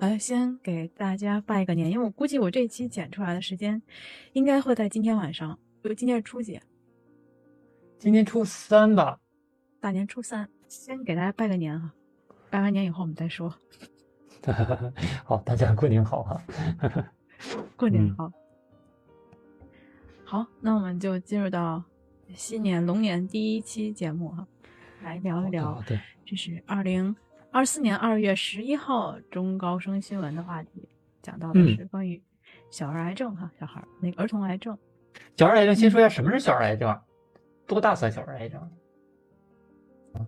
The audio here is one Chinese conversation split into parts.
呃，先给大家拜个年，因为我估计我这期剪出来的时间应该会在今天晚上，因为今天是初几？今天初三吧，大年初三，先给大家拜个年哈。拜完年以后我们再说。好，大家过年好哈。过年好。好，那我们就进入到新年龙年第一期节目哈，来聊一聊，对这是二零二四年二月十一号中高生新闻的话题，讲到的是关于小儿癌症哈，小孩那个儿童癌症。小儿癌症，先说一下什么是小儿癌症，多大算小儿癌症？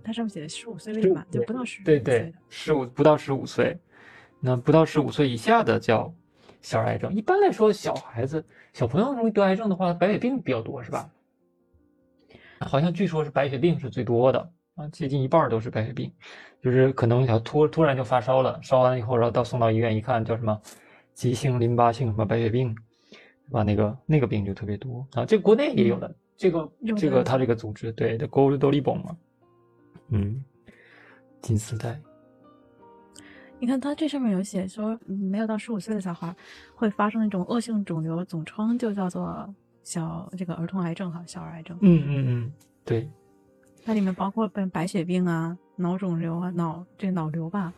它上面写的十五岁为嘛？就不到十对对，十五不到十五岁，那不到十五岁以下的叫小儿癌症。一般来说，小孩子、小朋友容易得癌症的话，白血病比较多，是吧？好像据说是白血病是最多的啊，接近一半都是白血病，就是可能小突突然就发烧了，烧完以后，然后到送到医院一看，叫什么急性淋巴性什么白血病，对吧？那个那个病就特别多啊。这国内也有的，这个这个他这个组织对的 g o l d l i b o 嘛。嗯，金丝带。你看，它这上面有写说，没有到十五岁的小孩会发生那种恶性肿瘤，总称就叫做小这个儿童癌症哈，小儿癌症。嗯嗯嗯，对。它里面包括白白血病啊、脑肿瘤啊、脑这脑瘤吧。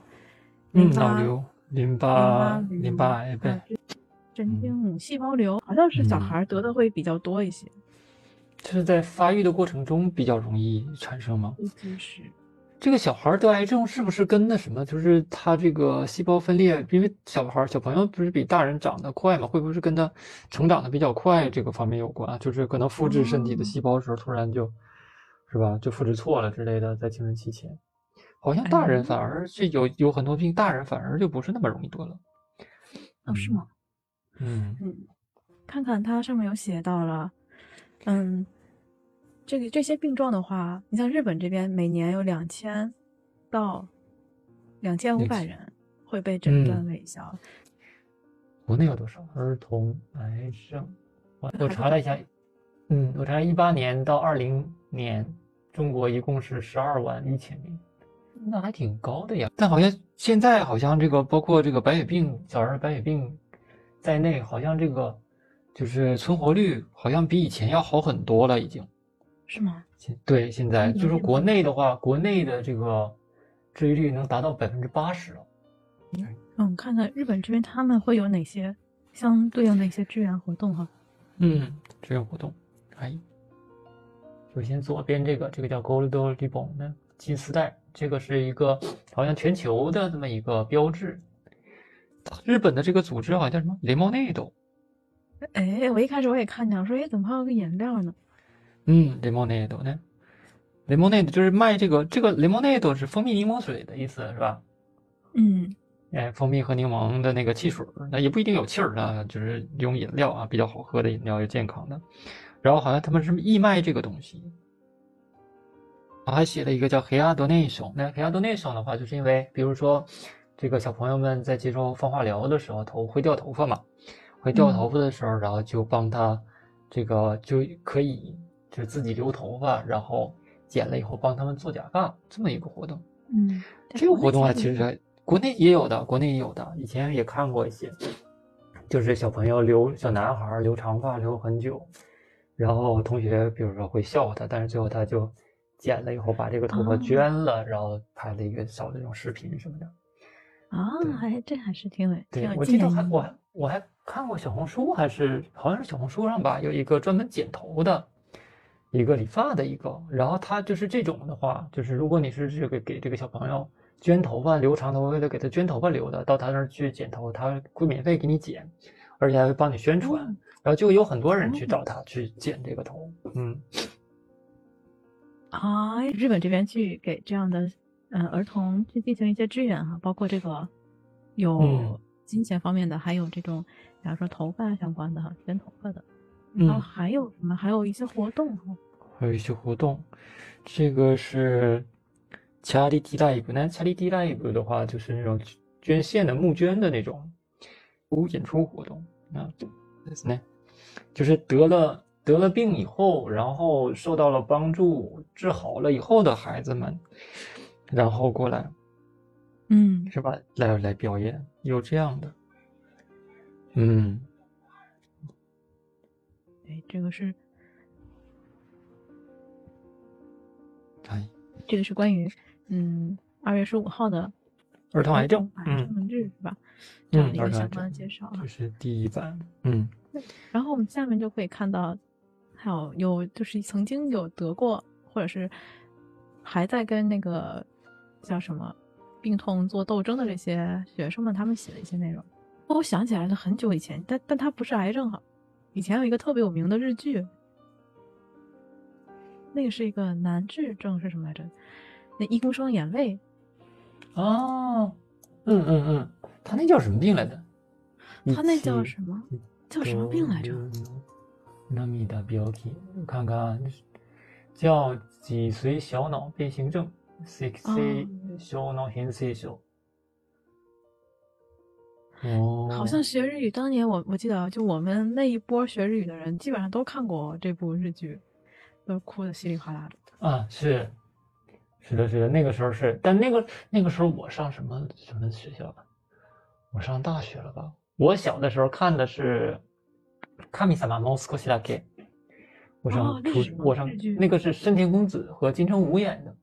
嗯，脑瘤、淋巴、淋巴癌呗。神经母细胞瘤好像是小孩得的会比较多一些。就是在发育的过程中比较容易产生吗？是。这个小孩得癌症是不是跟那什么，就是他这个细胞分裂？因为小孩小朋友不是比大人长得快嘛？会不会是跟他成长的比较快这个方面有关？就是可能复制身体的细胞时候突然就，是吧？就复制错了之类的，在青春期前，好像大人反而是有有很多病，大人反而就不是那么容易得了。哦，是吗？嗯嗯，看看它上面有写到了，嗯。这个这些病状的话，你像日本这边每年有两千到两千五百人会被诊断为小。国内有多少儿童癌症？我我查了一下，嗯，我查一八年到二零年，中国一共是十二万一千名，那还挺高的呀。但好像现在好像这个包括这个白血病、小儿白血病在内，好像这个就是存活率好像比以前要好很多了，已经。是吗？现对现在就是国内的话，国内的这个治愈率能达到百分之八十了。嗯，看看日本这边他们会有哪些相对应的一些支援活动哈？嗯，支援活动，哎，首先左边这个这个叫 Gold Ribbon 的金丝带，这个是一个好像全球的这么一个标志。日本的这个组织好像叫什么雷蒙内斗。哎，我一开始我也看见，我说哎，怎么还有个饮料呢？嗯，lemonade 呢？lemonade 就是卖这个，这个 lemonade 是蜂蜜柠檬水的意思，是吧？嗯，哎，蜂蜜和柠檬的那个汽水，那也不一定有气儿啊，就是用饮料啊，比较好喝的饮料，又健康的。然后好像他们是义卖这个东西，我还写了一个叫 hair donation。那 hair donation 的话，就是因为比如说这个小朋友们在接受放化疗的时候，头会掉头发嘛，会掉头发的时候，然后就帮他这个就可以。就是自己留头发，然后剪了以后帮他们做假发，这么一个活动。嗯，这个活动啊，其实国内也有的，国内也有的，以前也看过一些，就是小朋友留小男孩留长发留很久，然后同学比如说会笑话他，但是最后他就剪了以后把这个头发捐了，然后拍了一个小的这种视频什么的。啊，还这还是挺有对，我记得还我我还看过小红书，还是好像是小红书上吧，有一个专门剪头的。一个理发的一个，然后他就是这种的话，就是如果你是这个给这个小朋友捐头发留长头发，为了给他捐头发留的，到他那儿去剪头，他会免费给你剪，而且还会帮你宣传，然后就有很多人去找他去剪这个头。嗯，啊，日本这边去给这样的嗯儿童去进行一些支援哈，包括这个有金钱方面的，还有这种比如说头发相关的哈，剪头发的。然后还有什么？还有一些活动哈，还有一些活动。这个是 charity live，那 charity live 的话，就是那种捐献的募捐的那种演出活动啊。那，就是得了得了病以后，然后受到了帮助，治好了以后的孩子们，然后过来嗯，是吧？来来表演，有这样的，嗯，哎，这个是，哎，这个是关于嗯二月十五号的儿童癌症，癌嗯症日是吧？这样一个相关的介绍啊这。是第一版，嗯然后我们下面就可以看到，还有有就是曾经有得过，或者是还在跟那个叫什么病痛做斗争的这些学生们，他们写的一些内容。哦我想起来了，很久以前，但但它不是癌症哈。以前有一个特别有名的日剧，那个是一个难治症是什么来着？那医公升眼泪，哦，嗯嗯嗯，他那叫什么病来着？他那叫什么？叫什么病来着？那米达标题，我看看啊，叫脊髓小脑变形症 （six 小脑変性症）。哦，好像学日语，当年我我记得，就我们那一波学日语的人，基本上都看过这部日剧，都哭的稀里哗啦的。啊，是，是的，是的，那个时候是，但那个那个时候我上什么什么学校了？我上大学了吧？我小的时候看的是《神様もう少しだけ》，我上初、哦那是什么我上日剧那个是深田恭子和金城武演的。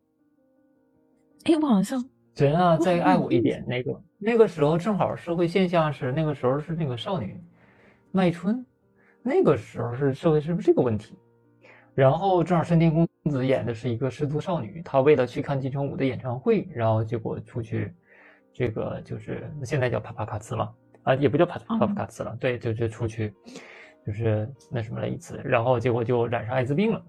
哎，我好像人啊，哇再爱我一点。那个那个时候正好社会现象是那个时候是那个少女卖春，那个时候是社会是不是这个问题？然后正好深田恭子演的是一个失足少女，她为了去看金城武的演唱会，然后结果出去， 这个就是现在叫帕帕卡茨嘛，啊也不叫帕帕帕卡茨了，对，就就出去，就是那什么了一次，然后结果就染上艾滋病了。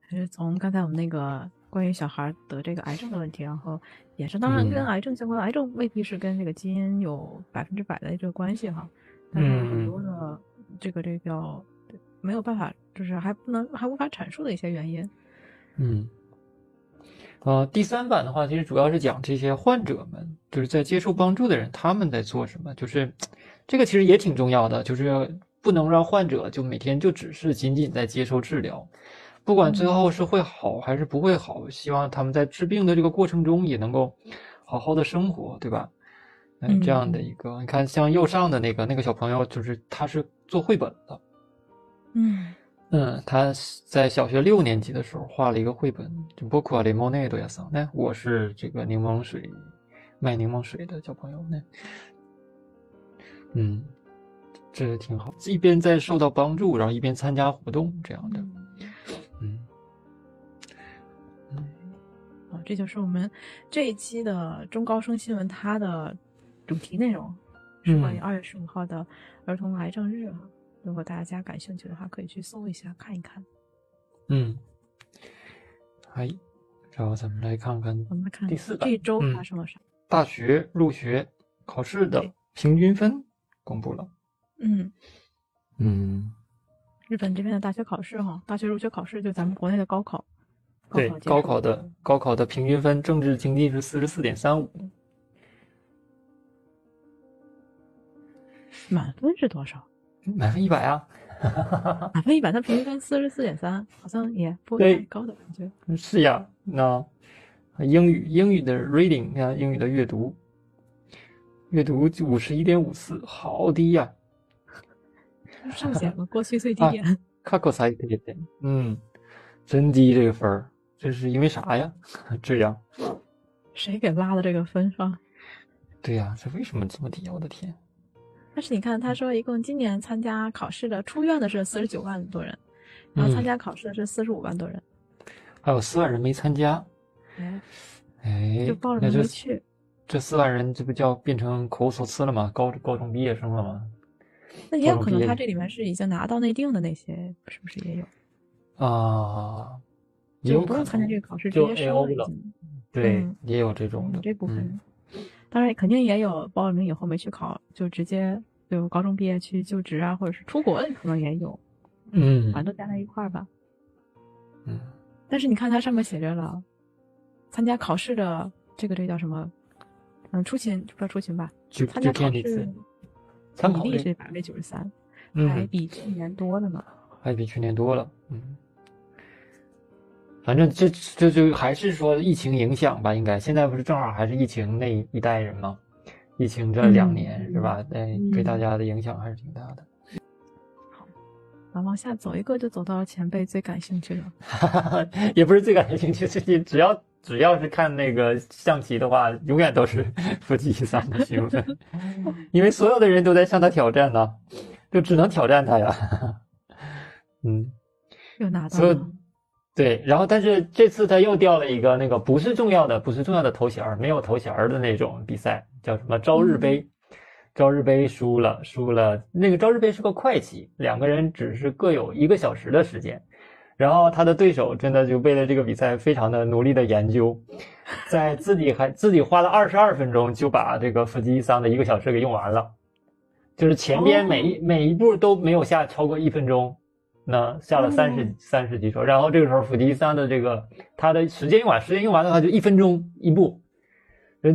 还是从刚才我们那个关于小孩得这个癌症的问题，然后也是，当然嗯跟癌症相关，癌症未必是跟这个基因有百分之百的这个关系哈，但是很多的这个这个叫没有办法，就是还不能还无法阐述的一些原因。嗯，呃，第三版的话，其实主要是讲这些患者们，就是在接受帮助的人，他们在做什么。就是这个其实也挺重要的，就是不能让患者就每天就只是仅仅在接受治疗，不管最后是会好还是不会好，希望他们在治病的这个过程中也能够好好的生活，对吧？嗯，这样的一个，你看像右上的那个那个小朋友，就是他是做绘本的。嗯嗯，他在小学六年级的时候画了一个绘本，就包括雷蒙内多亚桑。那我是这个柠檬水卖柠檬水的小朋友呢。嗯，这挺好，一边在受到帮助，然后一边参加活动这样的。嗯嗯，啊，这就是我们这一期的中高生新闻，它的主题内容是关于嗯二月十五号的儿童癌症日哈。如果大家感兴趣的话，可以去搜一下看一看。嗯，哎，然后咱们来看看我们来看第四版这一周嗯发生了啥？大学入学考试的平均分公布了。嗯，嗯，日本这边的大学考试哈，大学入学考试就咱们国内的高考。对，高考的高考的平均分，政治经济是四十四点三五，满分是多少？满分一百啊。满分一百，它平均分四十四点三，好像也不对太高的感觉。是呀，那英语英语的 reading 啊，英语的阅读，阅读五十一点五四，好低呀、上限了过去最低啊点。卡口才这点，嗯，真低这个分儿，这是因为啥呀？这样，谁给拉的这个分是吧？对呀、这为什么这么低啊？我的天，但是你看，他说一共今年参加考试的出院的是四十九万多人，然后参嗯加考试的是四十五万多人，还有四万人没参加，哎，哎就报了名没去。这四万人，这不叫变成口所思了吗？高高中毕业生了吗？那也有可能他这里面是已经拿到内定的那些，是不是也有？啊，也就不用参加这个考试，直接收了。对，嗯也有这种的这部分当然肯定也有报了名以后没去考，就直接就高中毕业去就职啊，或者是出国的可能也有，嗯反正都加在一块儿吧。嗯但是你看它上面写着了，参加考试的这个这个叫什么？嗯，出勤不叫出勤吧？就参加考试参考类比例是百分之九十三，还嗯，比去年多了呢。还比去年多了，嗯反正这这就还是说疫情影响吧，应该现在不是正好还是疫情那一代人吗？疫情这两年是吧？对，对大家的影响还是挺大的。好，那往下走一个就走到了前辈最感兴趣的，也不是最感兴趣，最近只要只要是看那个象棋的话，永远都是 夫妻三的兴奋，因为所有的人都在向他挑战呢，就只能挑战他呀。嗯，又拿到了。对，然后但是这次他又掉了一个那个不是重要的、不是重要的头衔儿没有头衔儿的那种比赛，叫什么朝日杯？朝日杯输了，输了。那个朝日杯是个快棋，两个人只是各有一个小时的时间，然后他的对手真的就为了这个比赛非常的努力的研究，在自己还自己花了二十二分钟就把这个藤吉桑的一个小时给用完了，就是前边每一每一步都没有下超过一分钟。那下了三十三十几手，然后这个时候辅吉三的这个他的时间用完，时间用完的话就一分钟一步。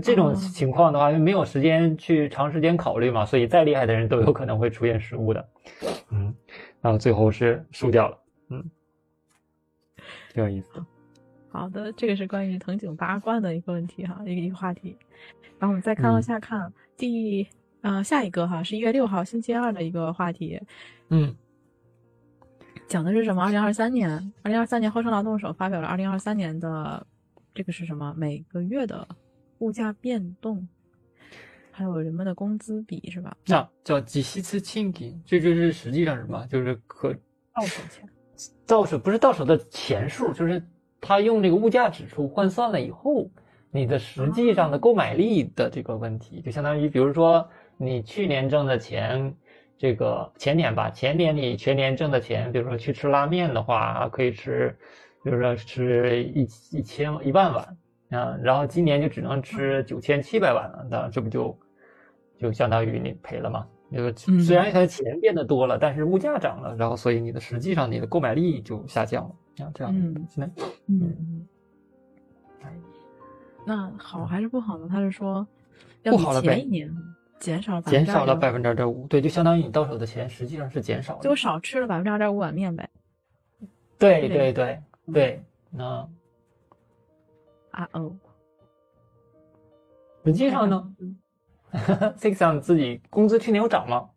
这种情况的话，因为没有时间去长时间考虑嘛，所以再厉害的人都有可能会出现失误的。嗯，然后最后是输掉了。嗯，挺有意思。好的，这个是关于藤井八冠的一个问题哈，一个一个话题。然后我们再看往下看，第呃下一个哈是一月六号星期二的一个话题。嗯。讲的是什么？二零二三年，二零二三年厚生劳动省发表了二零二三年的这个是什么？每个月的物价变动，还有人们的工资比是吧？那叫几息次清金，这就是实际上什么？就是可到手钱，到手不是到手的钱数，就是他用这个物价指数换算了以后，你的实际上的购买力的这个问题，就相当于比如说你去年挣的钱。这个前年吧，前年你全年挣的钱，比如说去吃拉面的话，可以吃，比如说吃一一千一万碗啊，然后今年就只能吃九千七百碗了，那这不就就相当于你赔了吗？那个虽然它的钱变得多了，但是物价涨了，然后所以你的实际上你的购买力就下降了啊，这样现在嗯，那好还是不好呢？他是说不好了呗。减少减少了百分之二点五，对，就相当于你到手的钱实际上是减少了，就少吃了百分之二点五碗面呗。对对对对，那啊哦，实际上呢，Six 上自己工资去年有涨吗？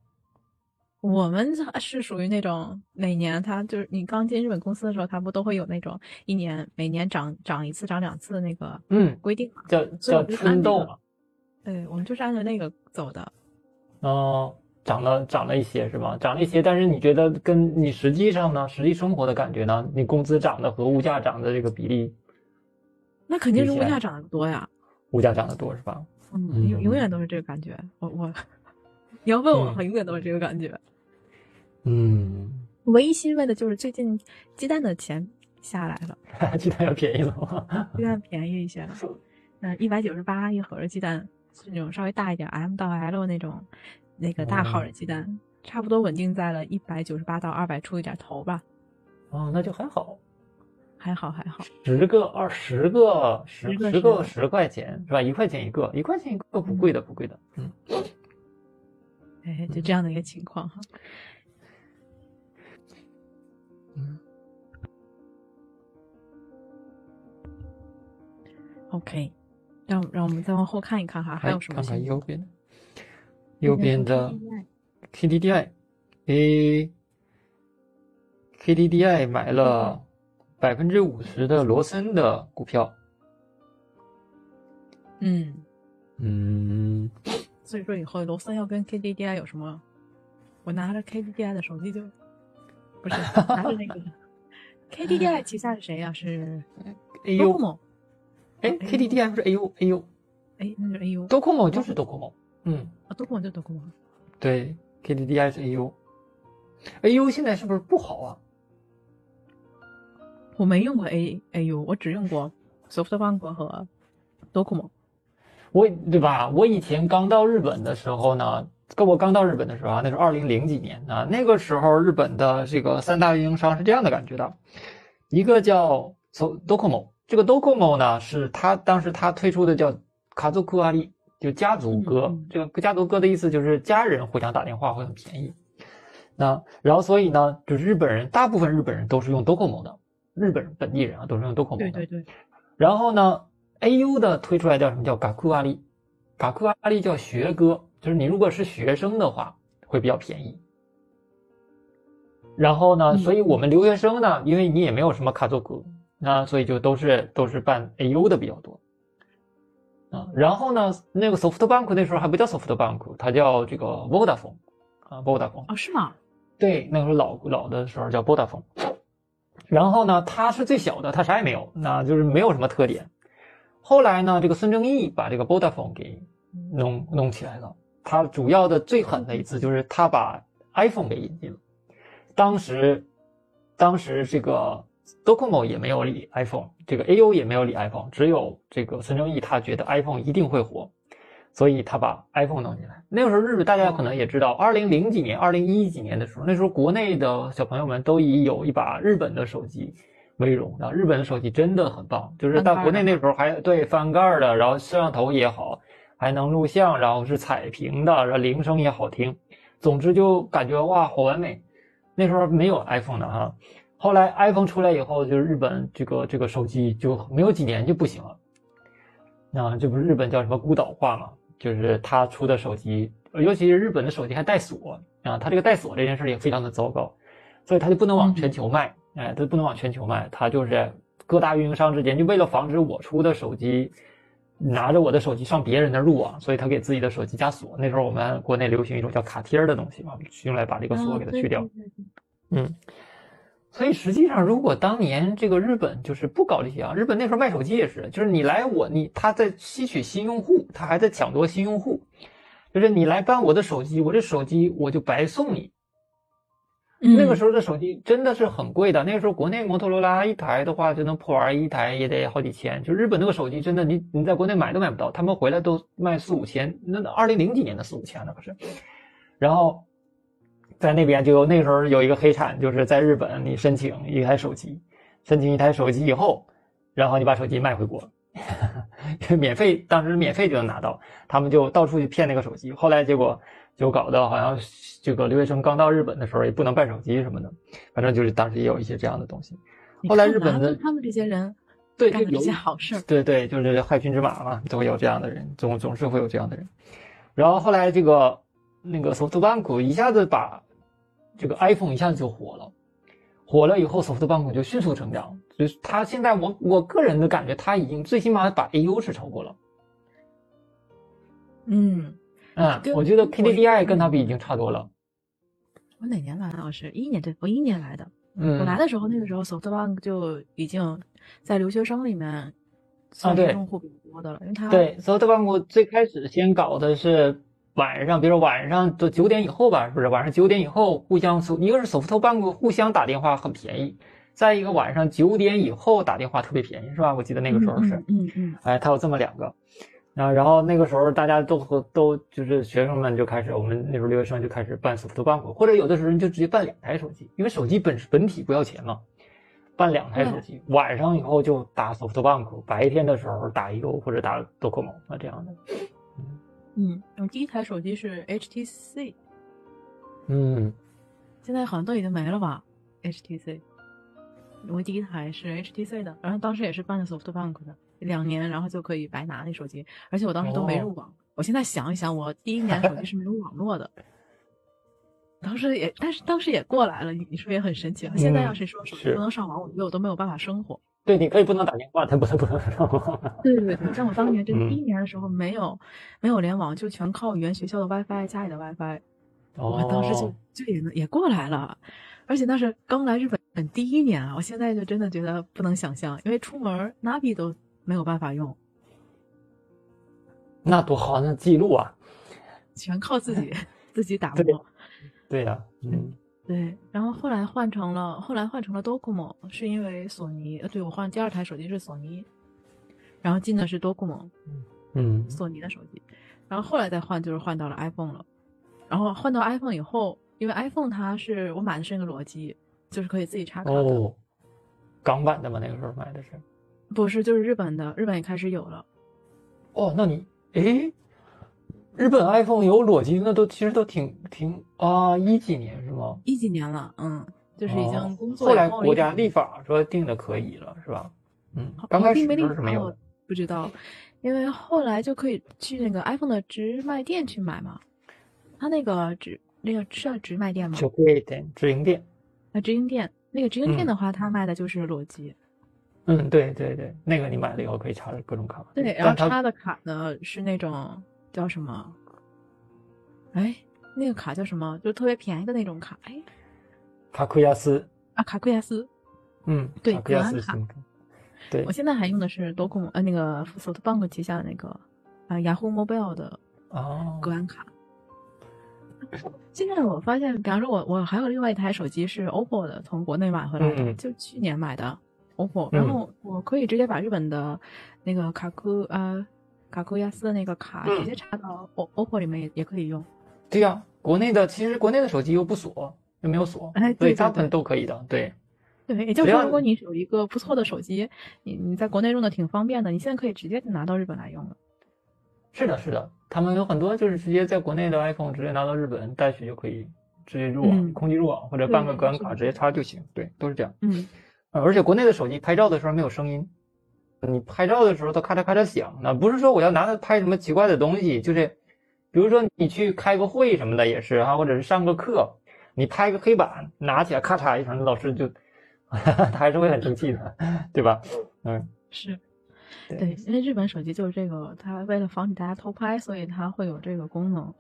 我们是属于那种每年他就是你刚进日本公司的时候，他不都会有那种一年每年涨涨一次涨两次的那个嗯规定嘛，叫叫春斗嘛。对，我们就是按照那个走的。哦，涨了涨了一些是吧？涨了一些，但是你觉得跟你实际上呢，实际生活的感觉呢？你工资涨的和物价涨的这个比例？那肯定是物价涨得多呀。物价涨得多是吧？嗯，永永远都是这个感觉。我我，你要问我，永远都是这个感觉。嗯。唯一欣慰的就是最近鸡蛋的钱下来了。鸡蛋要便宜了吗？鸡蛋便宜一些了。嗯，一百九十八一盒的鸡蛋。是那种稍微大一点，M 到 L 那种，那个大号的鸡蛋，差不多稳定在了一百九十八到二百出一点头吧。哦，那就还好，还好还好。十个二十个十十个十块钱是吧？一块钱一个，一块钱一个不贵的不贵的。嗯。哎，就这样的一个情况哈。嗯。OK。让让我们再往后看一看哈，还有什么？看看右边，右边的 KDDI，诶 KDDI 买了百分之五十的罗森的股票。嗯嗯，所以说以后罗森要跟 KDDI 有什么？我拿着 KDDI 的手机就不是拿着那个 KDDI 旗下是谁呀？是 AU 吗？哎，KDDI 不是 AU AU，哎，那是 AU。Docomo 就是 Docomo，嗯，啊，Docomo 就 Docomo。对，KDDI 是 AU，AU 现在是不是不好啊？我没用过 A AU，我只用过 SoftBank 和 Docomo。我对吧？我以前刚到日本的时候呢，跟我刚到日本的时候啊，那是二零零几年啊，那个时候日本的这个三大运营商是这样的感觉的，一个叫 Docomo。这个 Docomo 呢，是他当时他推出的叫卡祖库阿里，就家族歌。这个家族歌的意思就是家人互相打电话会很便宜。那然后所以呢，就是日本人大部分日本人都是用 Docomo 的。日本本地人啊，都是用 Docomo 的。对对对。然后呢，AU 的推出来叫什么叫 Gaku 阿里，Gaku 阿里叫学歌，就是你如果是学生的话会比较便宜。然后呢，所以我们留学生呢，因为你也没有什么卡座格，那所以就都是都是办 AU 的比较多。啊，然后呢，那个 SoftBank 那时候还不叫 SoftBank，它叫这个 Vodafone，啊，Vodafone。哦，是吗？对，那时候老老的时候叫 Vodafone。然后呢，它是最小的，它啥也没有，那就是没有什么特点。后来呢，这个孙正义把这个 Vodafone 给弄弄起来了。他主要的最狠的一次就是他把 iPhone 给引进了。当时，当时这个。Docomo 也没有理 iPhone，这个 AU 也没有理 iPhone，只有这个孙正义他觉得 iPhone 一定会火，所以他把 iPhone 弄进来。那个时候日本大家可能也知道，二零零几年、二零一几年的时候，那时候国内的小朋友们都以有一把日本的手机为荣啊。日本的手机真的很棒，就是到国内那时候还对翻盖的，然后摄像头也好，还能录像，然后是彩屏的，然后铃声也好听，总之就感觉哇好完美。那时候没有 iPhone 的哈。后来 iPhone 出来以后，就是日本这个这个手机就没有几年就不行了。那这不是日本叫什么孤岛化嘛？就是他出的手机，尤其是日本的手机还带锁啊，他这个带锁这件事也非常的糟糕，所以他就不能往全球卖，哎，他不能往全球卖，他就是各大运营商之间就为了防止我出的手机拿着我的手机上别人那入网，所以他给自己的手机加锁。那时候我们国内流行一种叫卡贴的东西嘛，用来把这个锁给它去掉。嗯。所以实际上，如果当年这个日本就是不搞这些啊，日本那时候卖手机也是，就是你来我你他在吸取新用户，他还在抢夺新用户，就是你来办我的手机，我这手机我就白送你。那个时候的手机真的是很贵的，那个时候国内摩托罗拉一台的话就能破玩一台也得好几千，就日本那个手机真的你你在国内买都买不到，他们回来都卖四五千，那二零零几年的四五千了可是，然后。在那边就那时候有一个黑产，就是在日本你申请一台手机，申请一台手机以后，然后你把手机卖回国，免费，当时免费就能拿到，他们就到处去骗那个手机。后来结果就搞得好像这个留学生刚到日本的时候也不能办手机什么的，反正就是当时也有一些这样的东西。后来日本的他们这些人对干这些好事，对对，就是害群之马嘛，都会有这样的人，总总是会有这样的人。然后后来这个那个 SoftBank 一下子把这个 iPhone 一下子就火了，火了以后，SoftBank 就迅速成长。所以它现在，我我个人的感觉，它已经最起码把 AU 是超过了。嗯嗯，我觉得 KDDI 跟它比已经差多了。我哪年来的？我是一年对，我一年来的。嗯，我来的时候，那个时候 SoftBank 就已经在留学生里面啊，对用户比较多的了，因为它对 SoftBank 最开始先搞的是。晚上，比如说晚上都九点以后吧，是不是？晚上九点以后互相搜，一个是 SoftBank 互相打电话很便宜，再一个晚上九点以后打电话特别便宜，是吧？我记得那个时候是，嗯嗯，哎，它有这么两个，啊，然后那个时候大家都和都就是学生们就开始，我们那时候留学生就开始办 SoftBank，或者有的时候就直接办两台手机，因为手机本本体不要钱嘛，办两台手机，晚上以后就打 SoftBank，白天的时候打 AU 或者打 Docomo 啊这样的。嗯，我第一台手机是 HTC，嗯，现在好像都已经没了吧？HTC，我第一台是 HTC 的，然后当时也是办的 SoftBank 的，两年然后就可以白拿那手机，而且我当时都没入网。我现在想一想，我第一年手机是没有网络的，当时也，但是当时也过来了。你你说也很神奇。现在要是说手机不能上网，我觉得我都没有办法生活。对，你可以不能打电话，但不能不能上网。对对对，像我当年这第一年的时候，没有没有联网，就全靠原学校的 WiFi，家里的 WiFi。我当时就就也也过来了，而且那是刚来日本第一年啊！我现在就真的觉得不能想象，因为出门 Navi 都没有办法用。那多好，那记录啊，全靠自己 自己打磨。对呀，嗯。对，然后后来换成了，后来换成了 Docomo，是因为索尼，呃，对我换第二台手机是索尼，然后进的是 Docomo，嗯，索尼的手机，然后后来再换就是换到了 iPhone 了，然后换到 iPhone 以后，因为 iPhone 它是我买的是那个裸机，就是可以自己插卡的，哦，港版的吗？那个时候买的是？不是，就是日本的，日本也开始有了。哦，那你，诶。日本 iPhone 有裸机，那都其实都挺挺啊，一几年是吗？一几年了，嗯，就是已经工作。后来国家立法说定的可以了，是吧？嗯，刚开始是没有，不知道，因为后来就可以去那个 iPhone 的直卖店去买嘛。他那个直那个是叫直卖店吗？直营店，直营店。啊，直营店那个直营店的话，他卖的就是裸机。嗯，对对对，那个你买了以后可以插各种卡。对，然后插的卡呢是那种叫什么？哎，那个卡叫什么？就是特别便宜的那种卡。哎，卡库亚斯啊，卡库亚斯。嗯，对，格安卡。对，我现在还用的是多控呃那个 SoftBank 旗下的那个啊 Yahoo Mobile 的哦格安卡。现在我发现，比方说我我还有另外一台手机是 OPPO 的，从国内买回来的，就去年买的 OPPO，然后我可以直接把日本的那个卡库啊卡库亚斯的那个卡直接插到 O OPPO 里面也也可以用。对呀，国内的其实国内的手机又不锁，又没有锁，哎，对，大部分都可以的，对。对，也就是说，如果你有一个不错的手机，你你在国内用的挺方便的，你现在可以直接拿到日本来用了。是的，是的，他们有很多就是直接在国内的 iPhone 直接拿到日本带去就可以直接入网，空机入网或者办个格安卡直接插就行。对，都是这样。嗯，而且国内的手机拍照的时候没有声音，你拍照的时候它咔嚓咔嚓响，那不是说我要拿它拍什么奇怪的东西，就是比如说你去开个会什么的也是啊，或者是上个课，你拍个黑板拿起来咔嚓一声，老师就。他还是会很生气的，对吧？嗯，是，对，因为日本手机就是这个，它为了防止大家偷拍，所以它会有这个功能。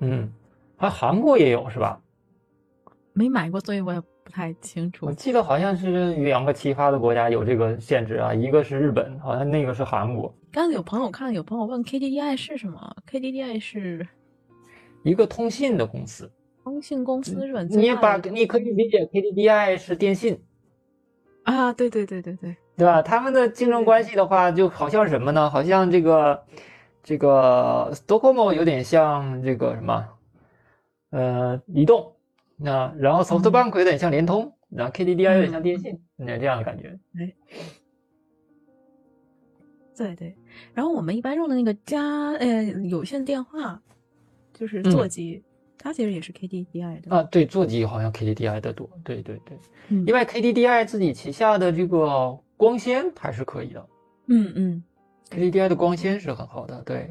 嗯，还韩国也有是吧？没买过，所以我也不太清楚。我记得好像是两个其他的国家有这个限制啊，一个是日本，好像那个是韩国。刚才有朋友看，有朋友问 KDDI 是什么？KDDI 是一个通信的公司。通信公司，日本你也把你可以理解 KDDI 是电信。啊，对对对对对，对吧？他们的竞争关系的话，就好像什么呢？好像这个这个 Docomo 有点像这个什么，呃，移动，那然后 SoftBank 有点像联通，然后 KDDI 有点像电信，那这样的感觉。哎，对对，然后我们一般用的那个家呃有线电话，就是座机。它其实也是 KDDI 的。啊，对，座机好像 KDDI 的多，对对对，嗯，因为 KDDI 自己旗下的这个光纤还是可以的，嗯嗯，KDDI 的光纤是很好的，对。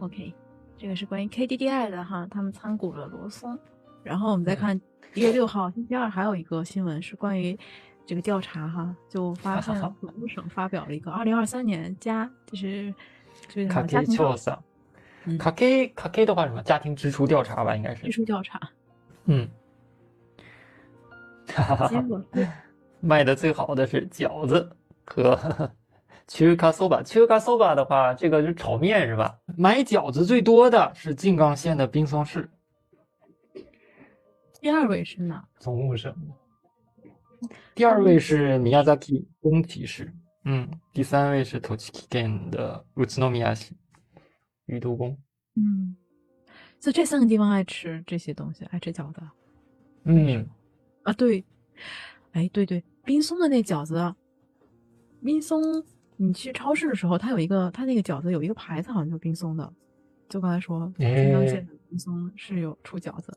OK，这个是关于 KDDI 的哈，他们参股了罗松，然后我们再看一月六号星期二还有一个新闻是关于这个调查哈，就发现总务省发表了一个二零二三年家就是就是家庭调查。卡 K 卡 K 的话，什么家庭支出调查吧，应该是支出调查。嗯，结果卖的最好的是饺子和秋卡 soba。秋卡 soba 的话，这个是炒面是吧？买饺子最多的是静冈县的冰松市。第二位是哪？总务省。第二位是米亚扎基宫崎市。嗯，第三位是 Tochiki Ken 的宇都宮市。鱼嗯，所以这三个地方爱吃这些东西，爱吃饺子。嗯，啊对，哎对对，冰松的那饺子，冰松，你去超市的时候，它有一个，它那个饺子有一个牌子，好像就冰松的。就刚才说，金刚县的冰松是有出饺子，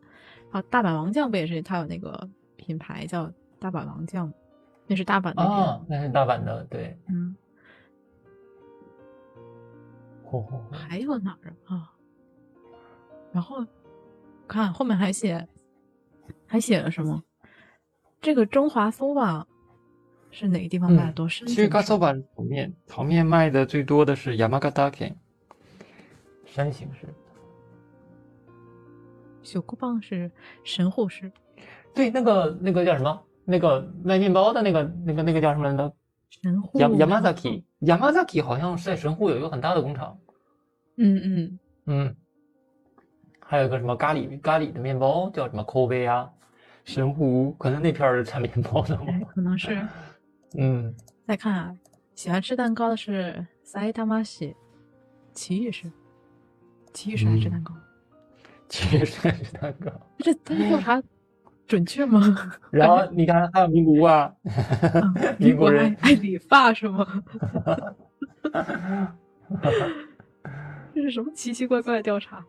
啊，大阪王酱不也是？它有那个品牌叫大阪王酱，那是大阪的啊，那是大阪的，对，嗯。还有哪儿啊？然后看后面还写，还写了什么？这个中华 soba 是哪个地方卖的多？其实高 soba 炒面，炒面卖的最多的是 Yamagata Ken，山形市。小库棒是神户市。对，那个那个叫什么？那个卖面包的那个那个那个叫什么来着？神户。Yamazaki，Yamazaki 好像是在神户有一个很大的工厂。嗯嗯嗯，还有个什么咖喱咖喱的面包叫什么 Kobe 啊？神户可能那片儿产面包的吗？可能是。嗯。再看啊，喜欢吃蛋糕的是埼玉市，奇遇市，奇遇市爱吃蛋糕。奇遇市爱吃蛋糕。这这调查准确吗？然后你看还有名古屋啊，名古人爱理发是吗？这是什么奇奇怪怪的调查？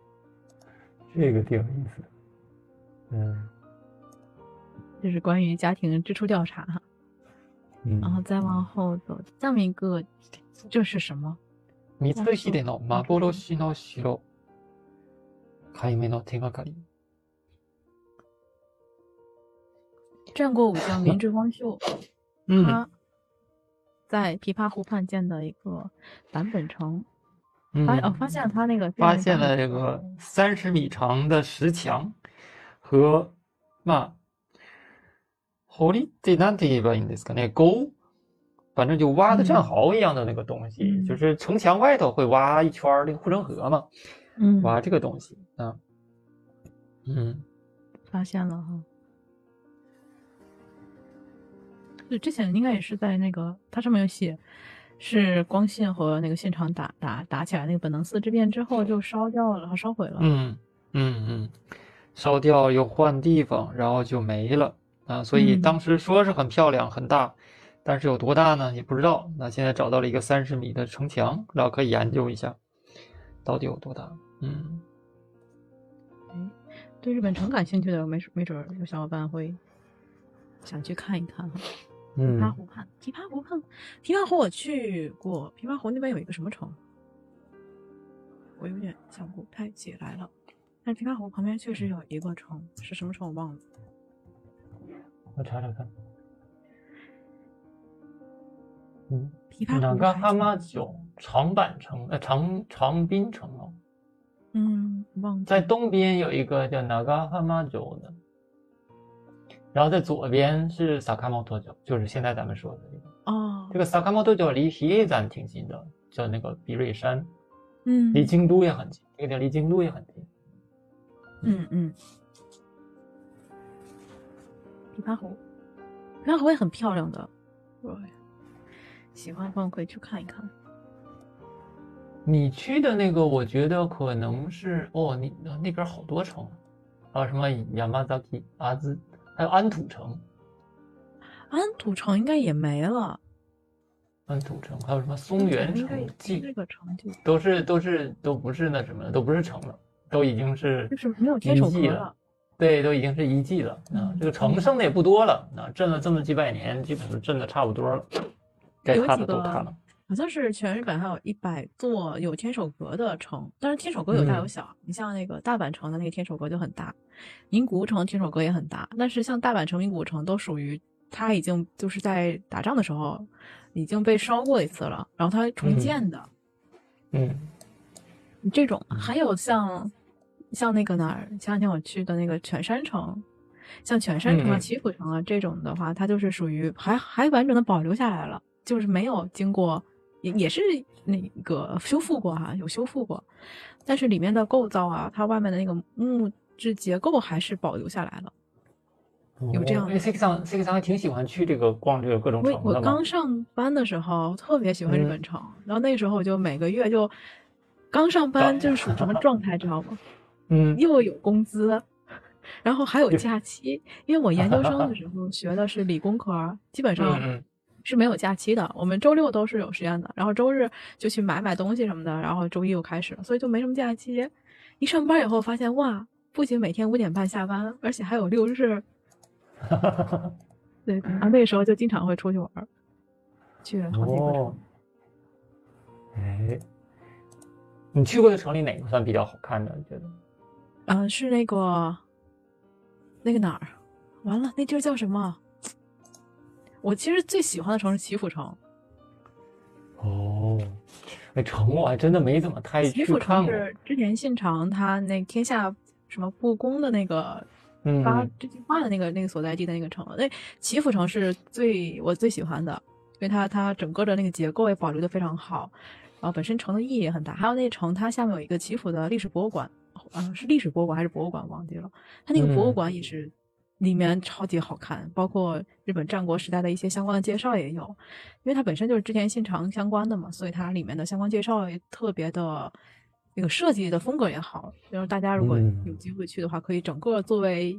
这个挺有意思。嗯， 这是关于家庭支出调查哈。嗯，然后再往后走，下面一个这是什么？三つ秀の幻の城。 解明の手がかり。战国武将明智光秀，嗯，他在琵琶湖畔建的一个版本城，嗯发哦发现他那个发现了这个三十米长的石墙和まあ堀ってなんて言えばいいんですかね？沟，反正就挖的战壕一样的那个东西，嗯就是城墙外头会挖一圈儿那个护城河嘛， 嗯挖这个东西啊。嗯，发现了哈。对，之前应该也是在那个，它上面有写，是光线和那个现场打打打起来那个本能寺之变之后就烧掉了，然后烧毁了。嗯嗯嗯，烧掉又换地方，然后就没了啊。所以嗯当时说是很漂亮很大，但是有多大呢？也不知道。那现在找到了一个三十米的城墙，然后可以研究一下，到底有多大。嗯对日本城感兴趣的，没没准儿有小伙伴会想去看一看哈。琵琶嗯湖畔，琵琶湖畔，琵琶湖我去过，琵琶湖那边有一个什么城，我有点想不太起来了。但是琵琶湖旁边确实有一个城，是什么城我忘了。我查查看。嗯，琵琶湖哪个蛤蟆酒长坂城呃长长滨城哦，嗯，忘记在东边有一个叫哪个哈马酒的，然后在左边是萨卡莫托酒，就是现在咱们说的这个。哦这，个萨卡莫托酒离比叡山挺近的，叫那个比瑞山，嗯离京都也很近，这个地方离京都也很近。嗯嗯，琵琶湖，琵琶湖也很漂亮的，对，喜欢的朋友可以去看一看。你去的那个，我觉得可能是哦，你那边好多城，啊，什么亚麻扎基、阿兹，还有安土城，安土城应该也没了，安土城，还有什么松原城、记这个城就都是都是都不是那什么了，都不是城了，都已经是就是没有天守遗迹阁了。对，都已经是遗迹了啊嗯。这个城剩的也不多了啊，震了这么几百年，基本都震的差不多了，该看有几个的都塌了。好像是全日本还有一百座有天守阁的城，但是天守阁有大有嗯小。你像那个大阪城的那个天守阁就很大，名古屋城天守阁也很大。但是像大阪城、名古屋城都属于它已经就是在打仗的时候已经被烧过一次了，然后它重建的、嗯这种。还有像像那个哪儿，前两天我去的那个犬山城。像犬山城啊、岐阜城啊这种的话，它就是属于还还完整的保留下来了，就是没有经过也也是那个修复过哈、有修复过，但是里面的构造啊，它外面的那个木质结构还是保留下来了。有这样的，因为，C K 桑 C K 桑还挺喜欢去这个逛这个各种我刚上班的时候特别喜欢日嗯本城，然后那时候我就每个月就刚上班就是属于什么状态，知道吗？嗯又有工资，然后还有假期，因为我研究生的时 候学的是理工科，基本上嗯是没有假期的。我们周六都是有时间的，然后周日就去买买东西什么的，然后周一又开始了，所以就没什么假期。一上班以后发现哇，不仅每天五点半下班，而且还有六日。嗯，对，然后那个时候就经常会出去玩儿，去好几个城。哦，哎，你去过的城里哪个算比较好看的？你觉得？嗯、是那个那个哪儿？完了，那地儿叫什么？我其实最喜欢的城市齐阜城。哦，那城我还真的没怎么太岐阜去看过。城是织田信长他那天下什么故宫的那个嗯发这句话的那个那个所在地的那个城。那齐阜城是最我最喜欢的，因为它它整个的那个结构也保留的非常好，然后本身城的意义也很大。还有那城它下面有一个齐阜的历史博物馆，呃，是历史博物馆还是博物馆忘记了。它那个博物嗯馆也是里面超级好看，包括日本战国时代的一些相关的介绍也有，因为它本身就是织田信长相关的嘛，所以它里面的相关介绍也特别的。那个设计的风格也好，就是大家如果嗯有机会去的话，可以整个作为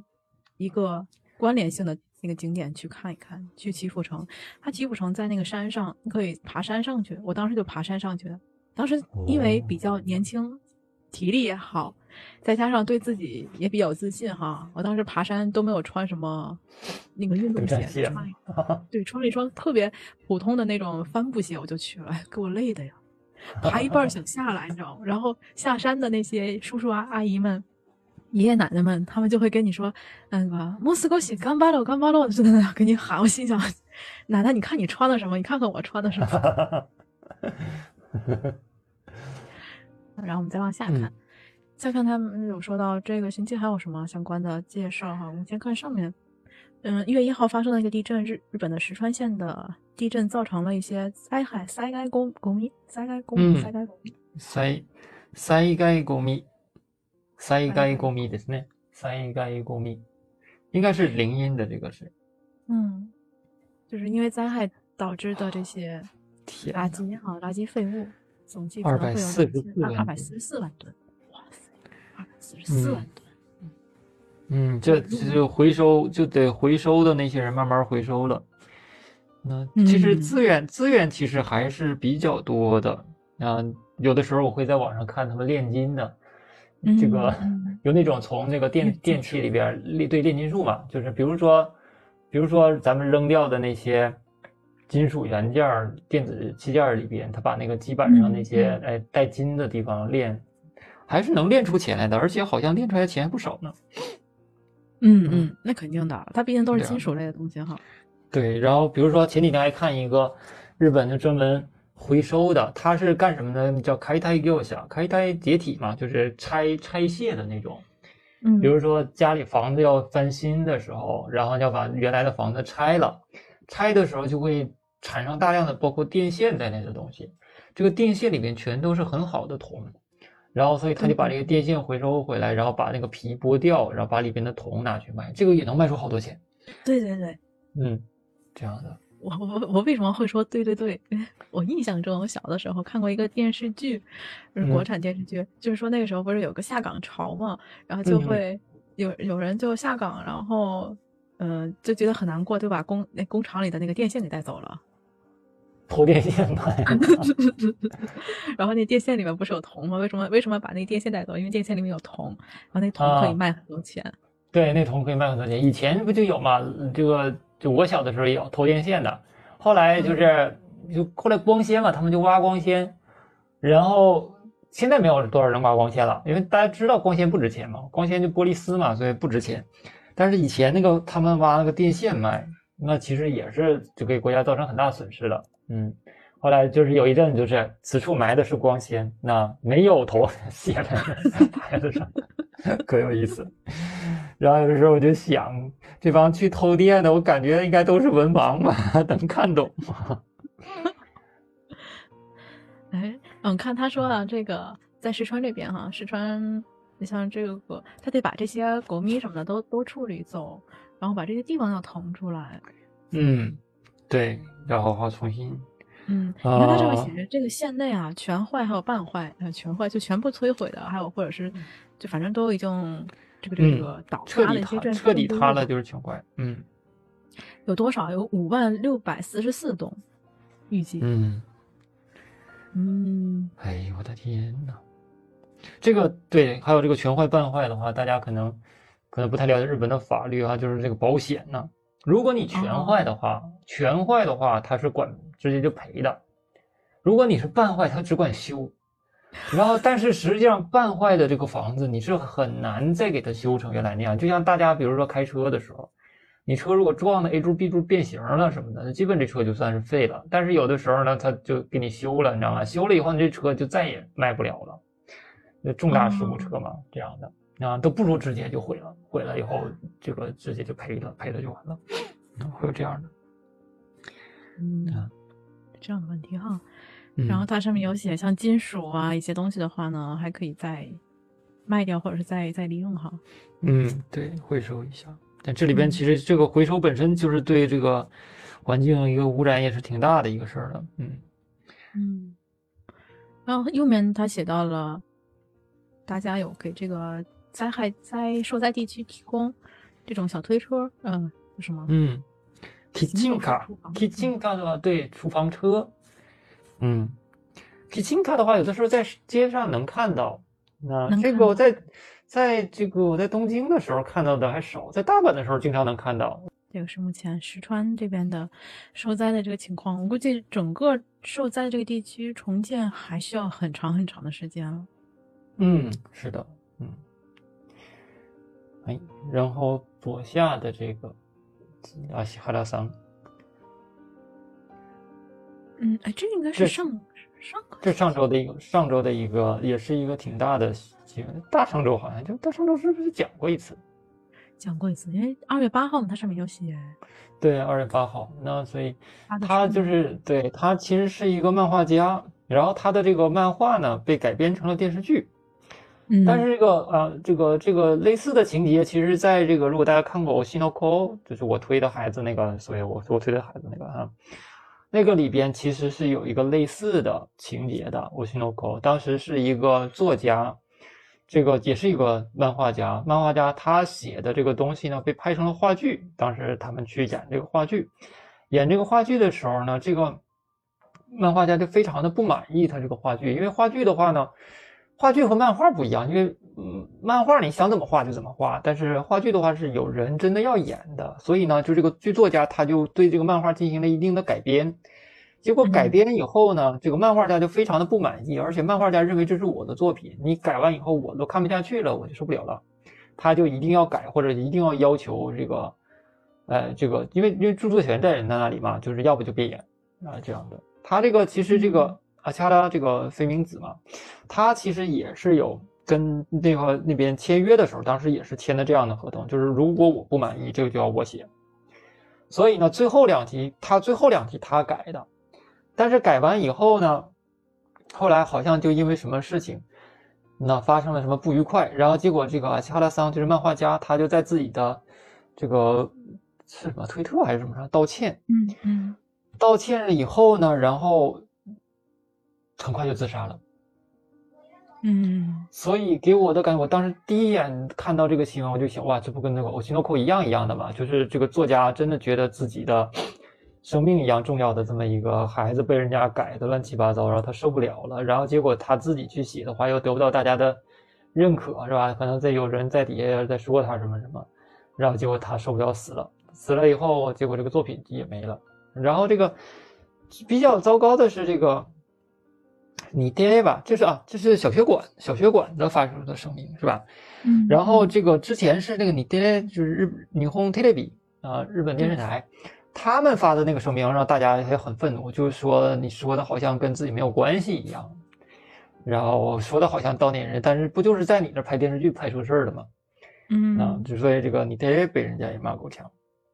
一个关联性的那个景点去看一看。去岐阜城，它岐阜城在那个山上，你可以爬山上去。我当时就爬山上去的。当时因为比较年轻，体力也好，再加上对自己也比较自信哈。我当时爬山都没有穿什么那个运动鞋，穿对穿了一双特别普通的那种帆布鞋我就去了，给我累的呀。爬一半想下来，你知道吗？然后下山的那些叔叔啊、阿姨们、爷爷奶奶们，他们就会跟你说：“那个莫斯科西干巴喽，干巴喽！”就在那给你喊。我心想：“奶奶，你看你穿的什么？你看看我穿的什么？” 然后我们再往下看，再看他们有说到这个星期还有什么相关的介绍哈。我们先看上面，嗯，一月一号发生的一个地震，日日本的石川县的地震造成了一些灾害，灾害公公民，灾害公民，灾害公民，灾灾害公民，灾害公民ですね，灾害公民，应该是零音的这个是，嗯，就是因为灾害导致的这些垃圾哈，垃圾废物。总计二百四十四万，二百四十四万吨，哇塞， 二百四十四万吨。嗯，这就回收就得回收的那些人慢慢回收了。那其实资源资源其实还是比较多的啊。有的时候我会在网上看他们炼金的，这个 有那种从那个电电器里边炼对炼金术嘛，就是比如说比如说咱们扔掉的那些。金属元件、电子器件里边，他把那个基板上那些哎带金的地方炼，还是能练出钱来的，而且好像练出来的钱还不少呢。嗯嗯，那肯定的，它毕竟都是金属类的东西哈。对，然后比如说前几天还看一个日本的专门回收的，它是干什么的？叫开胎给我想，开胎解体嘛，就是拆拆卸的那种。嗯，比如说家里房子要翻新的时候，然后要把原来的房子拆了，拆的时候就会。产生大量的包括电线在内的东西，这个电线里面全都是很好的铜，然后所以他就把这个电线回收回来，然后把那个皮剥掉，然后把里边的铜拿去卖，这个也能卖出好多钱。对对对，嗯，这样的。我我我为什么会说对对对？我印象中我小的时候看过一个电视剧，就是国产电视剧，就是说那个时候不是有个下岗潮嘛，然后就会有有人就下岗，然后嗯就觉得很难过，就把工那工厂里的那个电线给带走了。偷电线卖，然后那电线里面不是有铜吗？为什么为什么把那电线带走？因为电线里面有铜，然后那铜可以卖很多钱。对，那铜可以卖很多钱。以前不就有吗？这个就我小的时候也有偷电线的。后来就是就后来光纤嘛，他们就挖光纤，然后现在没有多少人挖光纤了，因为大家知道光纤不值钱嘛，光纤就玻璃丝嘛，所以不值钱。但是以前那个他们挖那个电线卖，那其实也是就给国家造成很大损失的。嗯，后来就是有一阵，就是此处埋的是光纤，那没有头 写在牌子 上，可有意思。然后有的时候我就想，这帮去偷电的，我感觉应该都是文盲吧，能看懂吗？哎，嗯，看他说啊，这个在石川这边哈，石川，你像这个，他得把这些国咪什么的都都处理走，然后把这些地方要腾出来。嗯。对，要好好重新。嗯，你看它这个写着，这个县内啊，全坏还有半坏，呃，全坏就全部摧毁的，还有或者是就反正都已经这个这个倒塌了一些彻底塌了就是全坏。嗯，有多少？有五万六百四十四栋，预计。嗯嗯，哎呦我的天呐，这个对，还有这个全坏半坏的话，大家可能可能不太了解日本的法律啊，就是这个保险呢。如果你全坏的话，全坏的话，他是管直接就赔的。如果你是半坏，他只管修。然后，但是实际上半坏的这个房子，你是很难再给它修成原来那样。就像大家比如说开车的时候，你车如果撞的 A 柱 B 柱变形了什么的，那基本这车就算是废了。但是有的时候呢，他就给你修了，你知道吗？修了以后，你这车就再也卖不了了。那重大事故车嘛，这样的。啊，都不如直接就毁了，毁了以后这个直接就赔了，赔了就完了，会有这样的，嗯，这样的问题哈。然后它上面有写，像金属啊一些东西的话呢，还可以再卖掉或者是再再利用哈。嗯，对，回收一下。但这里边其实这个回收本身就是对这个环境一个污染也是挺大的一个事儿了。嗯嗯。然后右面他写到了，大家有给这个。灾害灾受灾地区提供这种小推车，嗯，什么？嗯 car 的话，对，厨房车。嗯 car 的话，有的时候在街上能看到，那这个我在在这个我在东京的时候看到的还少，在大阪的时候经常能看到。这个是目前石川这边的受灾的这个情况，我估计整个受灾这个地区重建还需要很长很长的时间了。嗯，是的，嗯，哎，然后左下的这个阿西哈拉桑，嗯，哎，这应该是上上这上周的一个上周的一个，也是一个挺大的新闻。大上周好像就大上周是不是讲过一次？讲过一次，因为二月八号嘛，它上面有写。对，二月八号，那所以他就是对他其实是一个漫画家，然后他的这个漫画呢被改编成了电视剧。但是这个呃，这个这个类似的情节，其实在这个如果大家看过《Shinoko》，就是我推的孩子那个，所以我我推的孩子那个哈，那个里边其实是有一个类似的情节的。我西诺科当时是一个作家。这个也是一个漫画家，漫画家他写的这个东西呢，被拍成了话剧。当时他们去演这个话剧，演这个话剧的时候呢，这个漫画家就非常的不满意他这个话剧，因为话剧的话呢，话剧和漫画不一样，因为嗯，漫画你想怎么画就怎么画，但是话剧的话是有人真的要演的，所以呢，就这个剧作家他就对这个漫画进行了一定的改编。结果改编以后呢，这个漫画家就非常的不满意，而且漫画家认为这是我的作品，你改完以后我都看不下去了，我就受不了了，他就一定要改或者一定要要求这个，呃，这个因为因为著作权在人在那里嘛，就是要不就别演啊这样的。他这个其实这个阿恰拉这个飞明子嘛，他其实也是有跟那个那边签约的时候，当时也是签的这样的合同，就是如果我不满意，这个就要我写。所以呢，最后两集他最后两集他改的。但是改完以后呢，后来好像就因为什么事情，那发生了什么不愉快，然后结果这个阿恰拉桑就是漫画家，他就在自己的这个是什么推特还是什么上道歉，嗯嗯，道歉了以后呢，然后很快就自杀了，嗯，所以给我的感觉，我当时第一眼看到这个新闻，我就想，哇，这不跟那个欧西诺库一样一样的吗？就是这个作家真的觉得自己的。生命一样重要的这么一个孩子被人家改的乱七八糟，然后他受不了了，然后结果他自己去写的话又得不到大家的认可，是吧？可能在有人在底下在说他什么什么，然后结果他受不了死了，死了以后，结果这个作品也没了。然后这个比较糟糕的是这个你爹吧，就是啊，这是小血管小血管的发出的声明是吧？嗯。然后这个之前是那个你爹就是日霓虹 t 列比啊，日本电视台。他们发的那个声明让大家也很愤怒，就是说你说的好像跟自己没有关系一样，然后说的好像当年人，但是不就是在你那拍电视剧拍出事儿了吗？嗯，啊，就所以这个你爹被人家也骂够呛，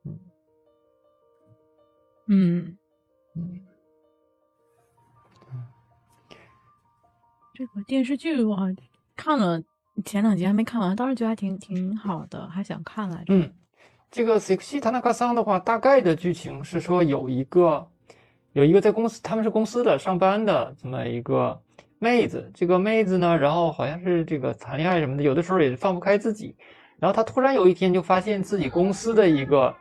嗯嗯嗯，这个电视剧我看了前两集还没看完，当时觉得还挺挺好的，还想看来着。嗯。这个 sexy tanaka 桑的话，大概的剧情是说有一个，有一个在公司，他们是公司的上班的这么一个妹子。这个妹子呢，然后好像是这个谈恋爱什么的，有的时候也是放不开自己。然后她突然有一天就发现自己公司的一个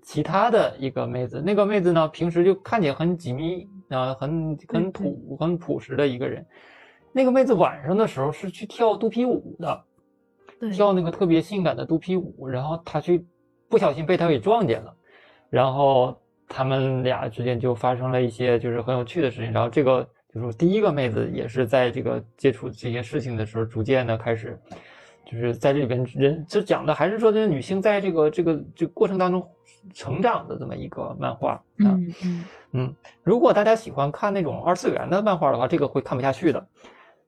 其他的一个妹子，那个妹子呢，平时就看起来很紧密啊，很很土很朴实的一个人。那个妹子晚上的时候是去跳肚皮舞的，跳那个特别性感的肚皮舞，然后她去。不小心被他给撞见了，然后他们俩之间就发生了一些就是很有趣的事情。然后这个就是第一个妹子也是在这个接触这些事情的时候，逐渐的开始，就是在这里边人就讲的还是说这个女性在这个这个这过程当中成长的这么一个漫画。嗯嗯嗯，如果大家喜欢看那种二次元的漫画的话，这个会看不下去的。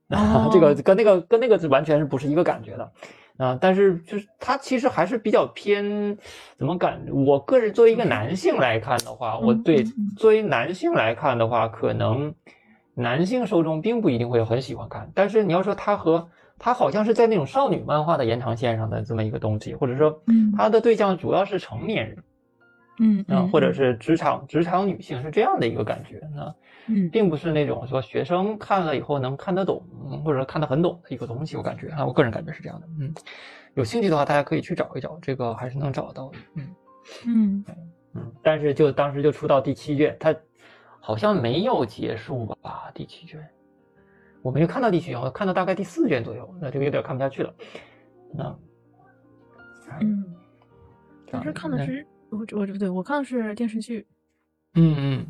啊，这个跟那个跟那个是完全是不是一个感觉的。啊，但是就是它其实还是比较偏，怎么感？我个人作为一个男性来看的话，我对作为男性来看的话，可能男性受众并不一定会很喜欢看。但是你要说它和它好像是在那种少女漫画的延长线上的这么一个东西，或者说，它的对象主要是成年人，嗯啊，或者是职场职场女性是这样的一个感觉呢。嗯，并不是那种说学生看了以后能看得懂，或者看得很懂的一个东西，我感觉啊，我个人感觉是这样的。嗯，有兴趣的话，大家可以去找一找，这个还是能找到的。嗯嗯嗯，但是就当时就出到第七卷，它好像没有结束吧？第七卷，我没有看到第七卷，我看到大概第四卷左右，那这个有点看不下去了。那，嗯，当时看的是我我不对，我看的是电视剧。嗯嗯，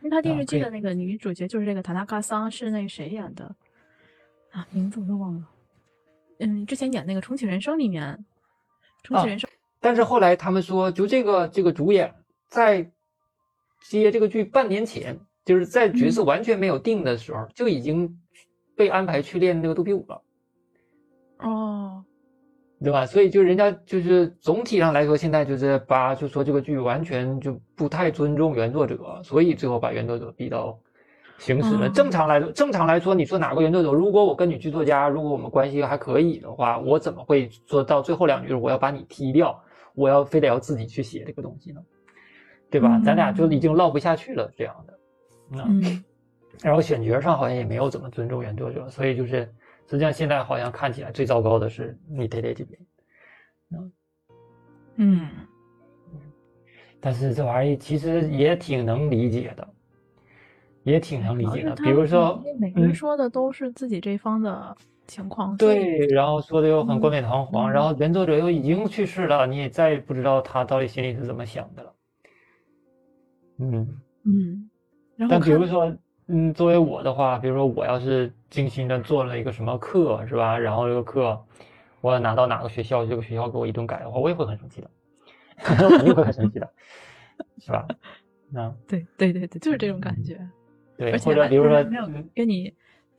因为他电视剧的那个女主角就是这个塔纳卡桑，是那谁演的啊？名字我都忘了。嗯，之前演那个《重启人生》里面，《重启人生》。但是后来他们说，就这个这个主演在接这个剧半年前，就是在角色完全没有定的时候，就已经被安排去练这个肚皮舞了。哦，对吧？所以就人家就是总体上来说，现在就是把就说这个剧完全就不太尊重原作者，所以最后把原作者逼到。行驶了。正常来说，正常来说，你说哪个原作者？如果我跟女剧作家，如果我们关系还可以的话，我怎么会说到最后两句我要把你踢掉？我要非得要自己去写这个东西呢？对吧？咱俩就已经唠不下去了，这样的。嗯。然后选角上好像也没有怎么尊重原作者，所以就是实际上现在好像看起来最糟糕的是你爹爹这边。嗯。嗯。但是这玩意其实也挺能理解的。也挺能理解的，比如说，每个人说的都是自己这方的情况，对，然后说的又很冠冕堂皇，然后原作者又已经去世了，你也再也不知道他到底心里是怎么想的了。嗯嗯，但比如说，嗯，作为我的话，比如说我要是精心的做了一个什么课，是吧？然后这个课我要拿到哪个学校，这个学校给我一顿改的话，我也会很生气的，肯定会很生气的，是吧？那对对对对，就是这种感觉。对，而且比如说没有跟你，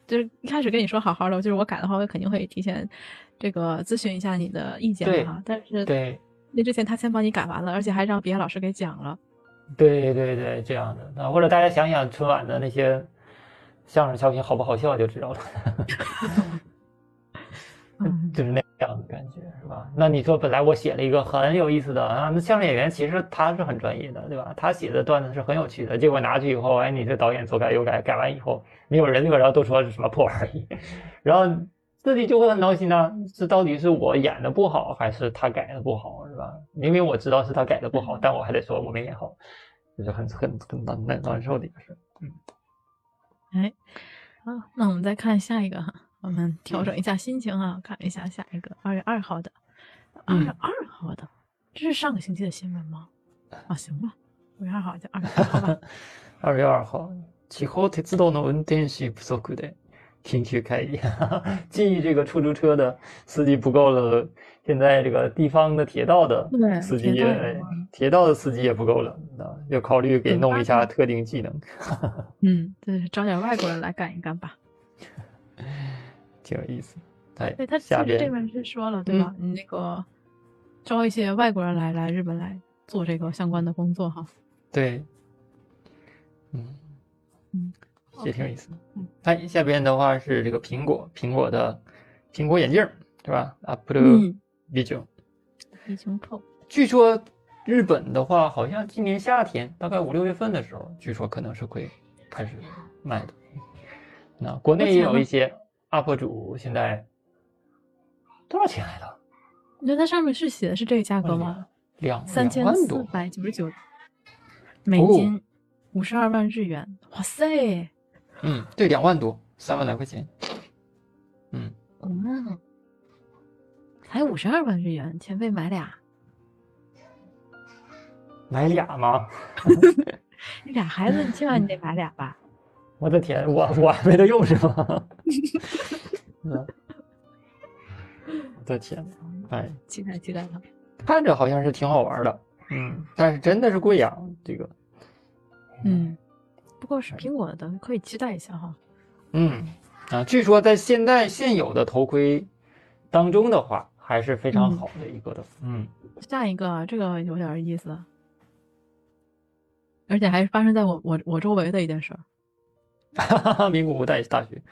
就是一开始跟你说好好的，就是我改的话，我肯定会提前这个咨询一下你的意见哈。但是对，那之前他先帮你改完了，而且还让别的老师给讲了。对对对，这样的那，或者大家想想春晚的那些相声小品好不好笑就知道了。就是那样的感觉，是吧？那你说，本来我写了一个很有意思的啊，那相声演员其实他是很专业的，对吧？他写的段子是很有趣的，结果拿去以后，哎，你这导演左改右改，改完以后没有人个，然后都说是什么破玩意，然后自己就会很闹心呢。这到底是我演的不好，还是他改的不好，是吧？明明我知道是他改的不好，但我还得说我没演好，就是很很很难难难受的一个事。嗯，哎，好，那我们再看下一个哈。我们调整一下心情啊，看一下下一个二月二号的，二月二号的，这是上个星期的新闻吗？啊，行吧，二月二号就二月二号吧。二月二号，地方鉄道の運転士不足で緊急会议。记这个出租车的司机不够了，现在这个地方的铁道的司机，铁道的司机也不够了，要考虑给弄一下特定技能。嗯，对，找点外国人来干一干吧。挺有意思，哎，对他其实这边是说了，对吧？你那个招一些外国人来来日本来做这个相关的工作哈。对，嗯嗯，也挺有意思。哎，下边的话是这个苹果，苹果的苹果眼镜，对吧？Apple Vision Pro。据说日本的话，好像今年夏天，大概五六月份的时候，据说可能是会开始卖的。那国内也有一些。UP 主现在多少钱来的？你觉得它上面是写的是这个价格吗？两三千四百九十九美金，五十二万日元。哇塞！嗯，对，两万多，三万来块钱。嗯。嗯。才五十二万日元，钱费买俩？买俩吗？你俩孩子，你起码你得买俩吧？我的天，我我还没得用是吗？我的天，哎，期待期待了，看着好像是挺好玩的，嗯，但是真的是贵呀，这个，嗯，不过是苹果的，可以期待一下哈。嗯啊，据说在现在现有的头盔当中的话，还是非常好的一个的，嗯。下一个，这个有点意思，而且还是发生在我我我周围的一件事儿。名古屋大大学，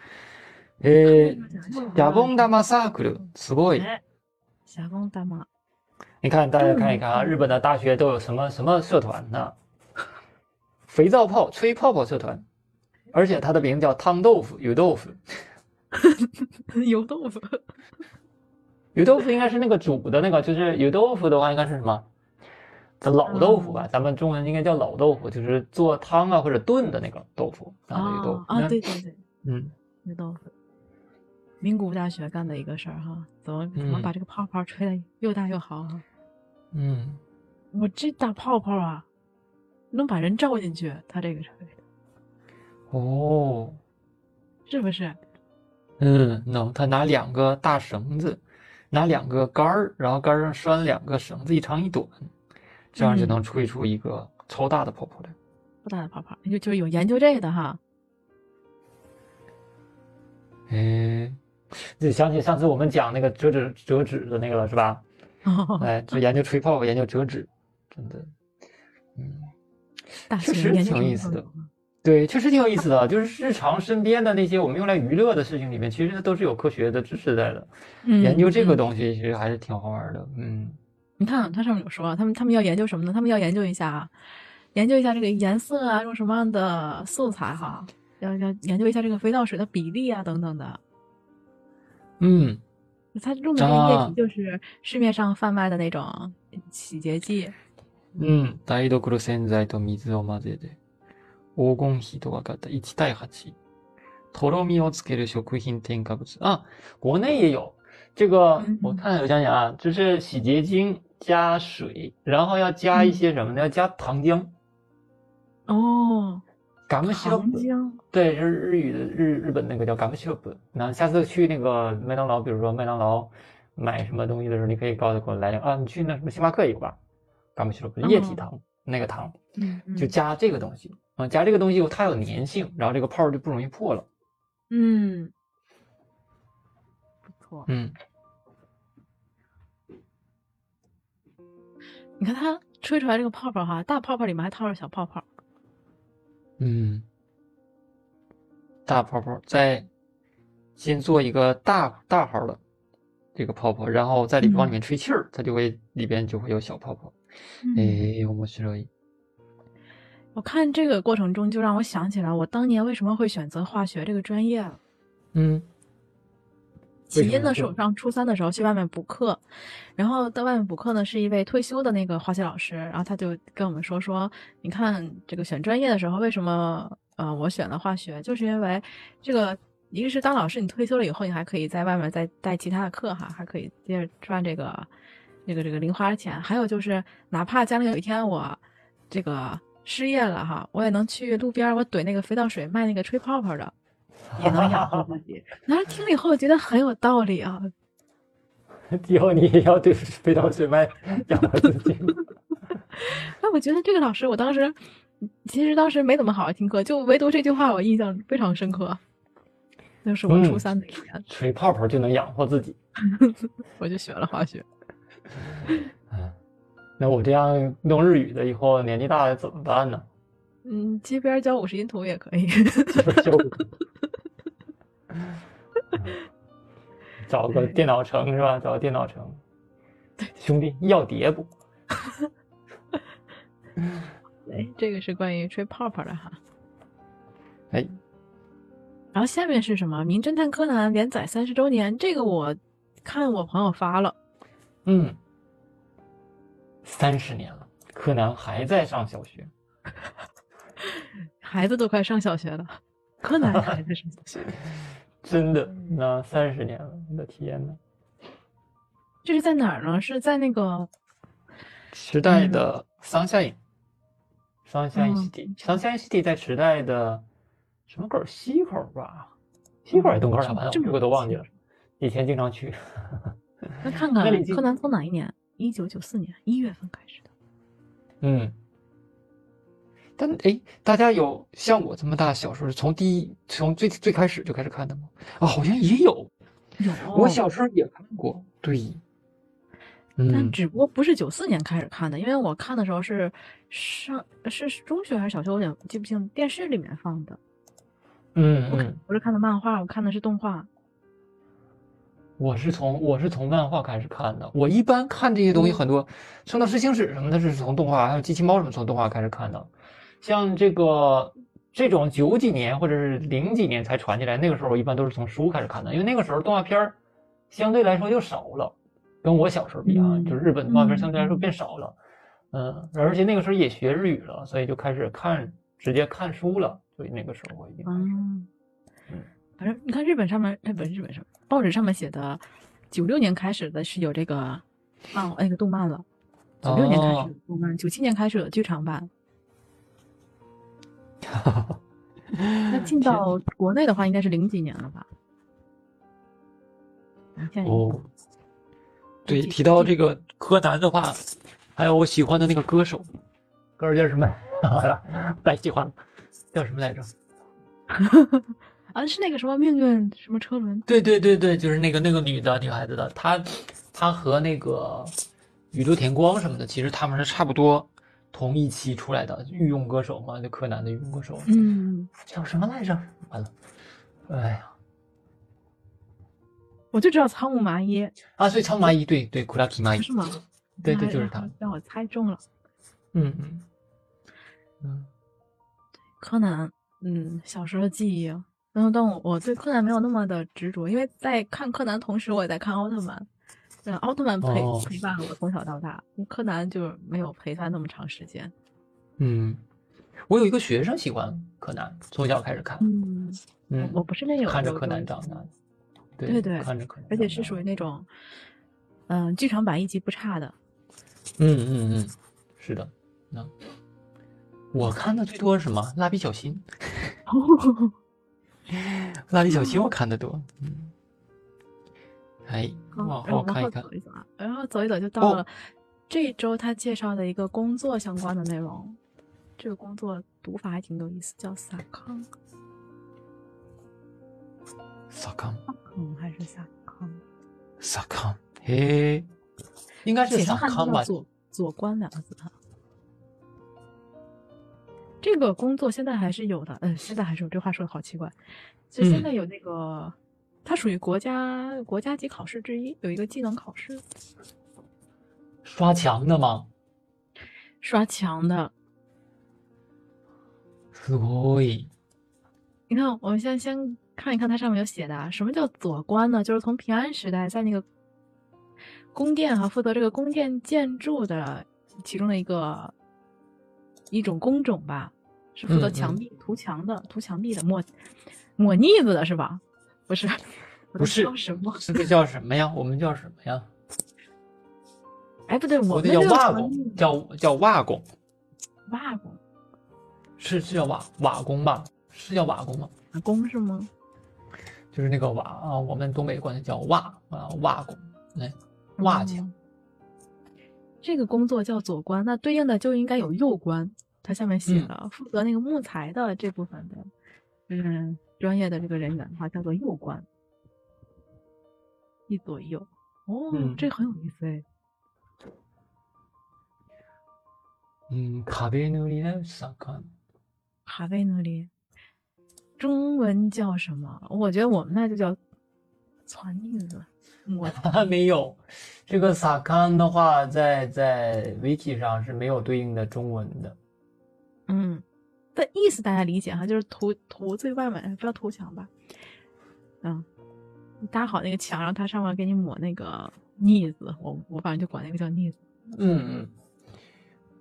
えー、シャボン玉サークルすごい。シャボン玉。你看，大家看一看啊，日本的大学都有什么什么社团呢？ 肥皂泡吹泡泡社团，而且它的名叫汤豆腐油豆腐。油豆腐。油豆腐应该是那个煮的那个，就是油豆腐的话应该是什么？这老豆腐吧，咱们中文应该叫老豆腐，就是做汤啊或者炖的那个豆腐啊，豆腐啊，对对对，嗯油豆腐名古屋大学干的一个事儿哈，怎么怎么把这个泡泡吹的又大又好哈？嗯，我这大泡泡啊，能把人照进去，他这个吹的。哦，是不是？嗯，能。他拿两个大绳子，拿两个杆儿，然后杆上拴两个绳子，一长一短，这样就能吹出一个超大的泡泡来。超大的泡泡，就就是有研究这个的哈。哎，就想起上次我们讲那个折纸折纸的那个了，是吧？哎，就研究吹泡泡，研究折纸，真的，嗯，确实挺有意思的。对，确实挺有意思的，就是日常身边的那些我们用来娱乐的事情里面，其实都是有科学的知识在的。研究这个东西其实还是挺好玩的。嗯，你看它上面有说，他们他们要研究什么呢？他们要研究一下，研究一下这个颜色啊，用什么样的素材哈，要要研究一下这个肥皂水的比例啊等等的。嗯，它用的那液体就是市面上贩卖的那种洗洁剂。嗯，台所洗剤と水を混ぜて。黄金比と分かった1対8。とろみをつける食品添加物啊，国内也有这个。我看我想想啊，就是洗洁精加水，然后要加一些什么呢？要加糖浆。哦，甘木西洛糖浆。对，是日语的日日本那个叫甘木西洛布。那下次去那个麦当劳，比如说麦当劳买什么东西的时候，你可以告诉给我来两啊。你去那什么星巴克也有吧？ 甘木西洛布液体糖，那个糖，就加这个东西。啊，加这个东西它有粘性，然后这个泡就不容易破了。嗯，不错。嗯，你看它吹出来这个泡泡哈，大泡泡里面还套着小泡泡。嗯，大泡泡再先做一个大大号的这个泡泡，然后在里往里面吹气儿，它就会里边就会有小泡泡。哎，我们学一。我看这个过程中，就让我想起来我当年为什么会选择化学这个专业了。嗯，起因呢是我上初三的时候去外面补课，然后在外面补课呢是一位退休的那个化学老师，然后他就跟我们说说，你看这个选专业的时候为什么呃我选了化学，就是因为这个一个是当老师你退休了以后，你还可以在外面再带其他的课哈，还可以接着赚这个这个这个零花钱，还有就是哪怕将来有一天我这个。失业了哈，我也能去路边，我怼那个肥皂水卖那个吹泡泡的，也能养活自己。然后听了以后，觉得很有道理啊。以后你也要对肥皂水卖养活自己。那我觉得这个老师，我当时其实当时没怎么好好听课，就唯独这句话我印象非常深刻。那是我初三的一年，吹泡泡就能养活自己，我就学了化学。嗯。那我这样弄日语的，以后年纪大了怎么办呢？嗯，街边教五十音图也可以。找个电脑城是吧？找个电脑城。兄弟要碟不？哎，这个是关于吹泡泡的哈。哎，然后下面是什么？《名侦探柯南》连载三十周年，这个我看我朋友发了。嗯。三十年了，柯南还在上小学，孩子都快上小学了，柯南还在上小学，真的，那三十年了，我的天呐。这是在哪儿呢？是在那个时代的桑夏影，桑夏影 city，桑夏影 city 在时代的什么口西口吧？西口还是东口啥玩意儿？我都忘记了，以前经常去。那看看柯南从哪一年？一九九四年一月份开始的，嗯，但哎，大家有像我这么大小时候从第一从最最开始就开始看的吗？啊，好像也有，有，我小时候也看过，对，但。只不过不是九四年开始看的，因为我看的时候是上是中学还是小学，我有点记不清，电视里面放的，嗯嗯，不是看的漫画，我看的是动画。我是从我是从漫画开始看的。我一般看这些东西，很多《圣斗士星矢》什么的，是从动画，还有机器猫什么从动画开始看的。像这个这种九几年或者是零几年才传进来，那个时候我一般都是从书开始看的，因为那个时候动画片儿相对来说就少了，跟我小时候比啊，就是日本动画片相对来说变少了。嗯，而且那个时候也学日语了，所以就开始看直接看书了。所以那个时候我已经嗯。反正你看日本上面，日本日本上报纸上面写的，九六年开始的是有这个漫那个动漫了，九六年开始动漫，九七年开始有剧场版。那进到国内的话，应该是零几年了吧？哦，对，提到这个柯南的话，还有我喜欢的那个歌手，歌手叫什么？太喜欢了，叫什么来着？啊，是那个什么命运什么车轮？对对对对，就是那个那个女的女孩子的，她她和那个宇多田光什么的，其实他们是差不多同一期出来的御用歌手嘛，就柯南的御用歌手。嗯，叫什么来着？完了，哎呀，我就知道仓木麻衣啊，所以，仓木麻衣，对对，库拉提麻衣是吗？对对，就是他，让我猜中了。嗯嗯嗯，柯南，嗯，小时候的记忆。然后，但我我对柯南没有那么的执着，因为在看柯南同时，我也在看奥特曼。嗯，奥特曼陪陪伴了我从小到大，柯南就没有陪他那么长时间。嗯，我有一个学生喜欢柯南，从小开始看。嗯嗯，我不是那种看着柯南长大的。对对，看着柯南，而且是属于那种，嗯，剧场版一集不差的。嗯嗯嗯，是的。那我看的最多是什么？蜡笔小新。蜡笔小新我看的多，嗯，哎，往后看一看，走一走啊，然后走一走就到了这一周他介绍的一个工作相关的内容。这个工作读法还挺有意思，叫萨康。萨康，嗯，还是萨康？萨康，嘿，应该是萨康吧？左左官两个字哈。这个工作现在还是有的，嗯，现在还是有。这话说的好奇怪，就现在有那个，它属于国家国家级考试之一，有一个技能考试。刷墙的吗？刷墙的。すごい。你看，我们先先看一看它上面有写的，什么叫左官呢？就是从平安时代在那个宫殿哈，负责这个宫殿建筑的其中的一个。一种工种吧， 是负责墙壁涂墙的，涂墙壁的，抹抹腻子的是吧？不是，不是叫什么？这个叫什么呀？我们叫什么呀？哎，不对，我们叫瓦工，叫叫瓦工。瓦工是是叫瓦瓦工吧？是叫瓦工吗？瓦工是吗？就是那个瓦啊，我们东北管它叫瓦啊，瓦工，来瓦匠。这个工作叫左官，那对应的就应该有右官。它下面写了，负责那个木材的这部分的，嗯，专业的这个人员的话叫做右官，一左一右。哦，这很有意思哎。嗯，卡贝努里的萨卡。卡贝努里，中文叫什么？我觉得我们那就叫穿腻子。我还 没有，这个萨康的话，在在 wiki 上是没有对应的中文的。嗯，但意思大家理解哈，就是涂涂最外面，不要涂墙吧。嗯，搭好那个墙，然后它上面给你抹那个腻子，我我反正就管那个叫腻子。嗯嗯，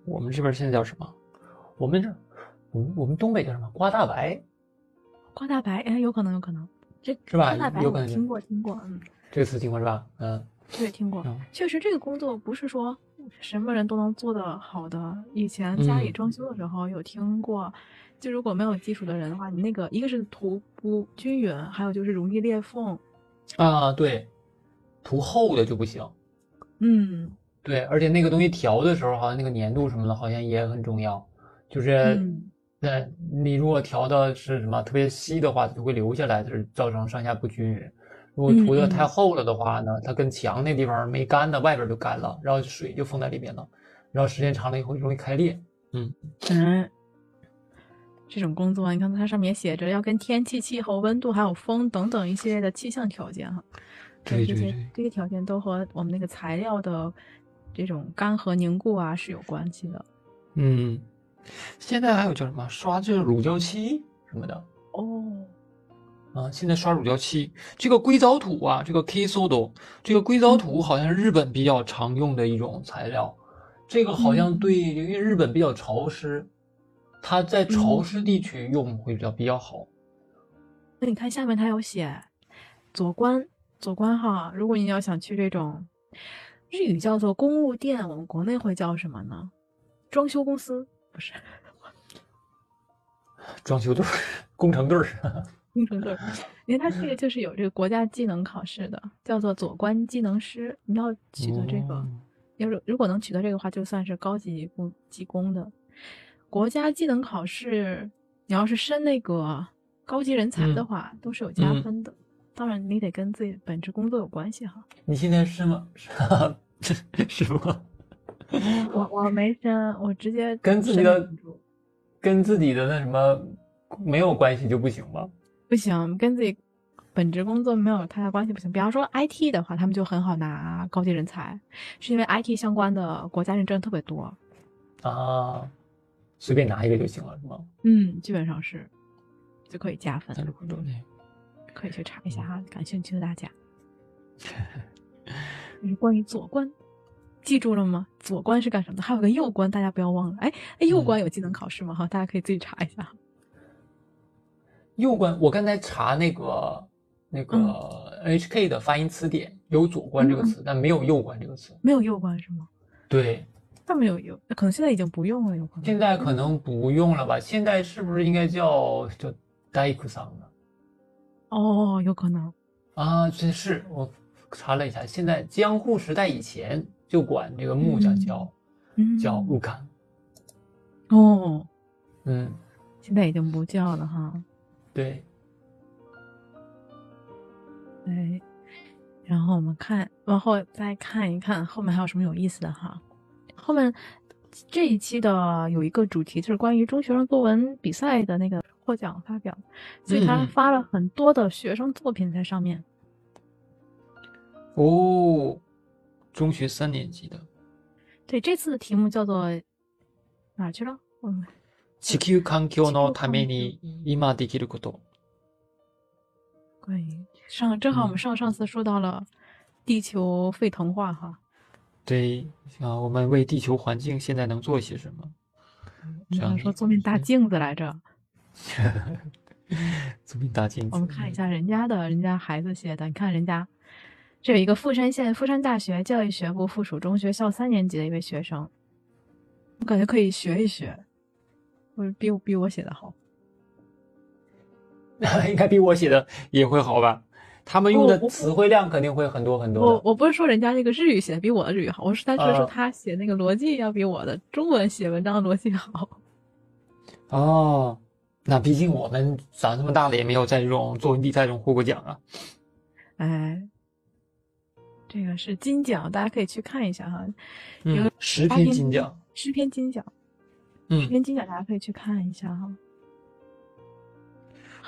我们这边现在叫什么？我们这，我们我们东北叫什么？刮大白。刮大白，哎，有可能，有可能，这是吧？有可能听过，听过，嗯。这个词听过是吧？嗯，对，听过。确实，这个工作不是说什么人都能做得好的。以前家里装修的时候有听过，就如果没有基础的人的话，你那个一个是涂不均匀，还有就是容易裂缝。啊，对，涂厚的就不行。嗯，对，而且那个东西调的时候，好像那个粘度什么的，好像也很重要。就是，嗯，你如果调的是什么特别稀的话，它就会流下来，就是造成上下不均匀。如果涂的太厚了的话呢，它跟墙那地方没干的，外边就干了，然后水就封在里边了，然后时间长了以后容易开裂。嗯嗯，这种工作你看它上面写着要跟天气、气候、温度还有风等等一系列的气象条件哈，对这些这些条件都和我们那个材料的这种干和凝固啊是有关系的。嗯，现在还有叫什么刷这个乳胶漆什么的哦。啊，现在刷乳胶漆，这个硅藻土啊，这个 K sodo，这个硅藻土好像是日本比较常用的一种材料。这个好像对，因为日本比较潮湿，它在潮湿地区用会比较比较好。那你看下面它有写左官，左官哈，如果你要想去这种日语叫做公务店，我们国内会叫什么呢？装修公司不是？装修队、工程队、工程队。因为它这个就是有这个国家技能考试的，叫做左官技能师。你要取得这个，要是如果能取得这个话，就算是高级工技工的。国家技能考试，你要是申那个高级人才的话，都是有加分的。当然，你得跟自己本职工作有关系哈。你现在是吗？是吗？我我没申，我直接跟自己的跟自己的那什么没有关系就不行吗？不行，跟自己本职工作没有太大关系不行。比方说 IT 的话，他们就很好拿高级人才，是因为 IT 相关的国家认证特别多啊，随便拿一个就行了，是吗？嗯，基本上是就可以加分。那如可以去查一下哈，感兴趣的大家。是关于左官，记住了吗？左官是干什么的？还有个右官，大家不要忘了。哎哎，右官有技能考试吗？哈，大家可以自己查一下。右关，我刚才查那个那个 HK 的发音词典，有左关这个词，但没有右关这个词。没有右关是吗？对，他没有右，可能现在已经不用了，有可能。现在可能不用了吧？现在是不是应该叫叫大工桑呢？哦，有可能。啊，真是我查了一下，现在江户时代以前就管这个木匠叫叫木杆。哦，嗯，现在已经不叫了哈。对，对，然后我们看，往后再看一看后面还有什么有意思的哈。后面这一期的有一个主题就是关于中学生作文比赛的那个获奖发表，所以他发了很多的学生作品在上面。哦，中学三年级的。对，这次的题目叫做哪去了？嗯。地球環境のために今できること。关于上正好我们上上次说到了地球沸腾化哈。对啊，我们为地球环境现在能做些什么？这样说做面大镜子来着。做面大镜子。我们看一下人家的，人家孩子写的，你看人家这有一个富山县富山大学教育学部附属中学校三年级的一位学生，我感觉可以学一学。 我比我比我写的好，应该比我写的也会好吧？他们用的词汇量肯定会很多很多。我我不是说人家那个日语写的比我的日语好，我是单纯说他写那个逻辑要比我的中文写文章的逻辑好。哦，那毕竟我们长这么大了也没有在这种作文比赛中获过奖啊。哎，这个是金奖，大家可以去看一下哈。嗯，十篇金奖，十篇金奖。嗯，篇金奖大家可以去看一下哈。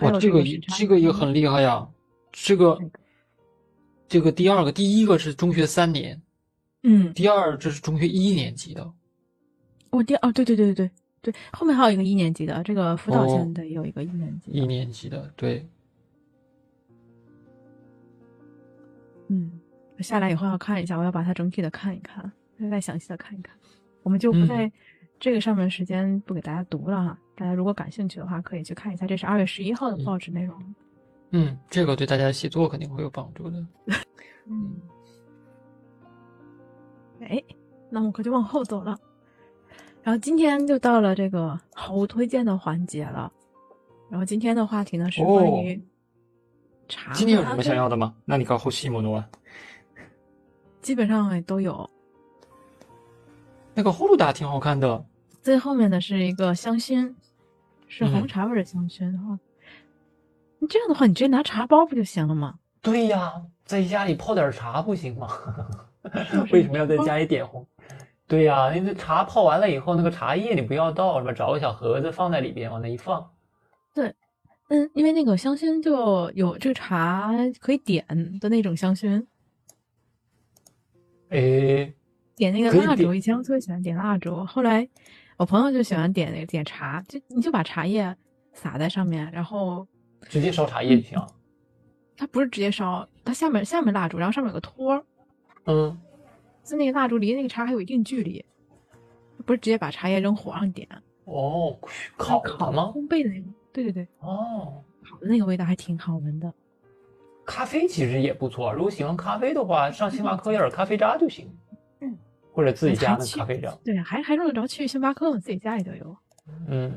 哇，这个这个也很厉害呀！这个这个第二个，第一个是中学三年，嗯，第二这是中学一年级的。我第哦，对对对对对对，后面还有一个一年级的，这个辅导线的有一个一年级，一年级的对。嗯，下来以后要看一下，我要把它整体的看一看，再详细的看一看，我们就不再。这个上面时间不给大家读了哈，大家如果感兴趣的话，可以去看一下。这是二月十一号的报纸内容。嗯，这个对大家写作肯定会有帮助的。嗯。哎，那我可就往后走了。然后今天就到了这个好物推荐的环节了。然后今天的话题呢是关于茶。今天有什么想要的吗？那你告后期莫诺。基本上都有。那个葫芦达挺好看的，最后面的是一个香薰，是红茶味的香薰哈。你这样的话，你直接拿茶包不就行了吗？对呀，在家里泡点茶不行吗？为什么要在家里点红？对呀，因为茶泡完了以后，那个茶叶你不要倒，是吧？找个小盒子放在里边，往那一放。对，嗯，因为那个香薰就有这个茶可以点的那种香薰。哎。点那个蜡烛，以前我特别喜欢点蜡烛，后来我朋友就喜欢点那个点茶，就你就把茶叶撒在上面，然后直接烧茶叶就行。它不是直接烧，它下面下面蜡烛，然后上面有个托儿，嗯，就那个蜡烛离那个茶还有一定距离，不是直接把茶叶扔火上点。哦，烤烤吗？烘焙的那种，对对对。哦，烤的那个味道还挺好闻的。咖啡其实也不错，如果喜欢咖啡的话，上星巴克 要点咖啡渣就行。嗯，或者自己家的咖啡渣。对，还还用得着去星巴克吗？自己家里就有。嗯，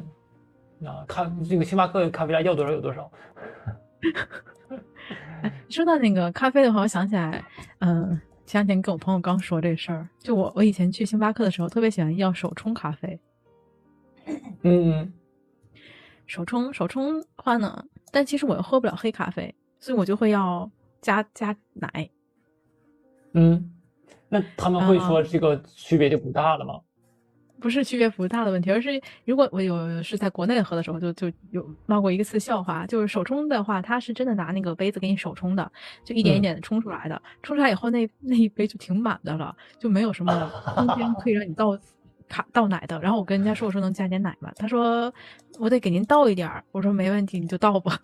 啊，咖这个星巴克咖啡渣要多少有多少。说到那个咖啡的话，我想起来，嗯，前两天跟我朋友刚说这事儿，就我我以前去星巴克的时候，特别喜欢要手冲咖啡。嗯，手冲手冲话呢，但其实我又喝不了黑咖啡。所以我就会要加加奶，嗯，那他们会说这个区别就不大了吗？不是区别不大的问题，而是如果我有是在国内喝的时候，就就有闹过一次笑话，就是手冲的话，他是真的拿那个杯子给你手冲的，就一点一点的冲出来的，冲出来以后那那一杯就挺满的了，就没有什么 空间可以让你倒卡倒奶的。然后我跟人家说，我说能加点奶吗？他说我得给您倒一点儿，我说没问题，你就倒吧。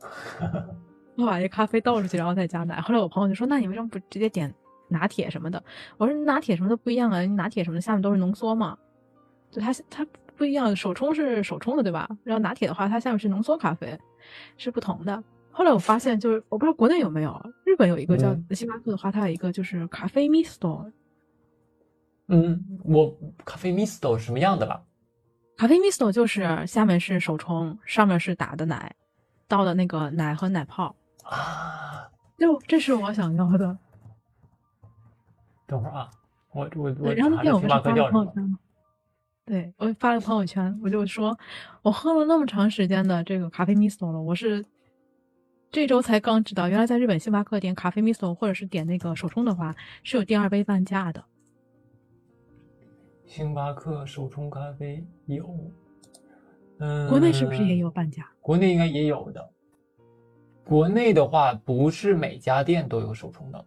我把这咖啡倒出去，然后再加奶。后来我朋友就说：“那你为什么不直接点拿铁什么的？”我说：“拿铁什么的不一样啊，拿铁什么的下面都是浓缩嘛，就它它不一样。手冲是手冲的，对吧？然后拿铁的话，它下面是浓缩咖啡，是不同的。后来我发现，就是我不知道国内有没有，日本有一个叫星巴克的话，它有一个就是咖啡 misto。嗯，我咖啡 misto 什么样的吧？咖啡 misto 就是下面是手冲，上面是打的奶。倒的那个奶和奶泡啊，就这是我想要的。等会儿啊，我我我然后那天我不是发了朋友圈吗？对我发了朋友圈，我就说我喝了那么长时间的这个咖啡 miso 了，我是这周才刚知道，原来在日本星巴克点咖啡 miso 或者是点那个手冲的话是有第二杯半价的。星巴克手冲咖啡有。嗯，国内是不是也有半价？国内应该也有的。国内的话，不是每家店都有手冲的。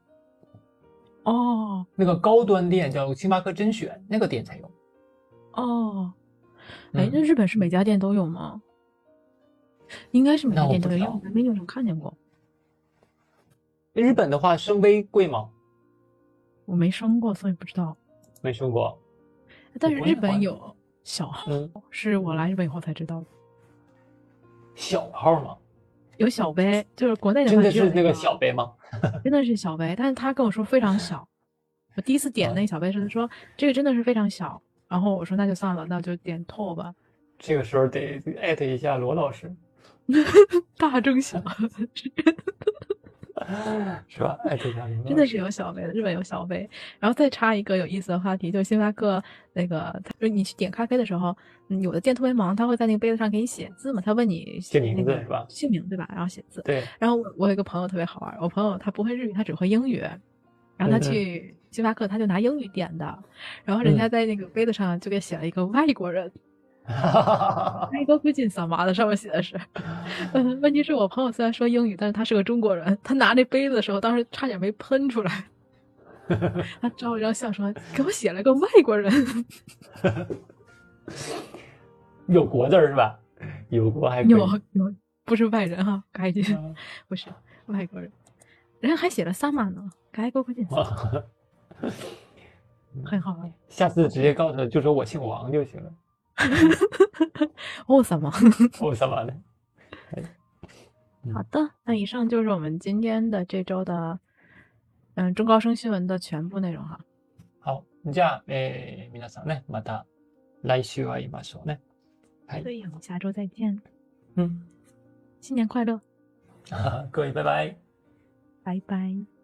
哦，那个高端店叫星巴克甄选，那个店才有。哦，哎，那日本是每家店都有吗？应该是每家店都有，因为我在 menu 上看见过。日本的话，升杯贵吗？我没升过，所以不知道。没升过，但是日本有。小号是我来日本以后才知道的。小号吗？有小杯，就是国内的。真的是那个小杯吗？真的是小杯，但是他跟我说非常小。我第一次点那个小杯时，他说这个真的是非常小，然后我说那就算了，那就点透吧。这个时候得艾特一下罗老师。大中小。是吧？哎，这真的是有小杯的，日本有小杯。然后再插一个有意思的话题，就是星巴克那个，就你去点咖啡的时候，有的店特别忙，他会在那个杯子上给你写字嘛，他问你写名字是吧？姓名对吧？然后写字。对。然后我我有一个朋友特别好玩，我朋友他不会日语，他只会英语，然后他去星巴克他就拿英语点的，然后人家在那个杯子上就给写了一个外国人。一个附近扫码的上面写的是，嗯，问题是我朋友虽然说英语，但是他是个中国人，他拿那杯子的时候，当时差点没喷出来。他照一张相说：“给我写了个外国人。”有国字是吧？有国还有有，不是外人哈，赶紧不是外国人，人家还写了萨玛呢，改个附近很好。下次直接告诉他，就说我姓王就行了。哦，什么？哦，什么的？好的，那以上就是我们今天的这周的嗯中高声新闻的全部内容哈。好，じゃあえ皆さんねまた来週会いましょうね。所以我们下周再见。嗯，新年快乐！各位拜拜。拜拜。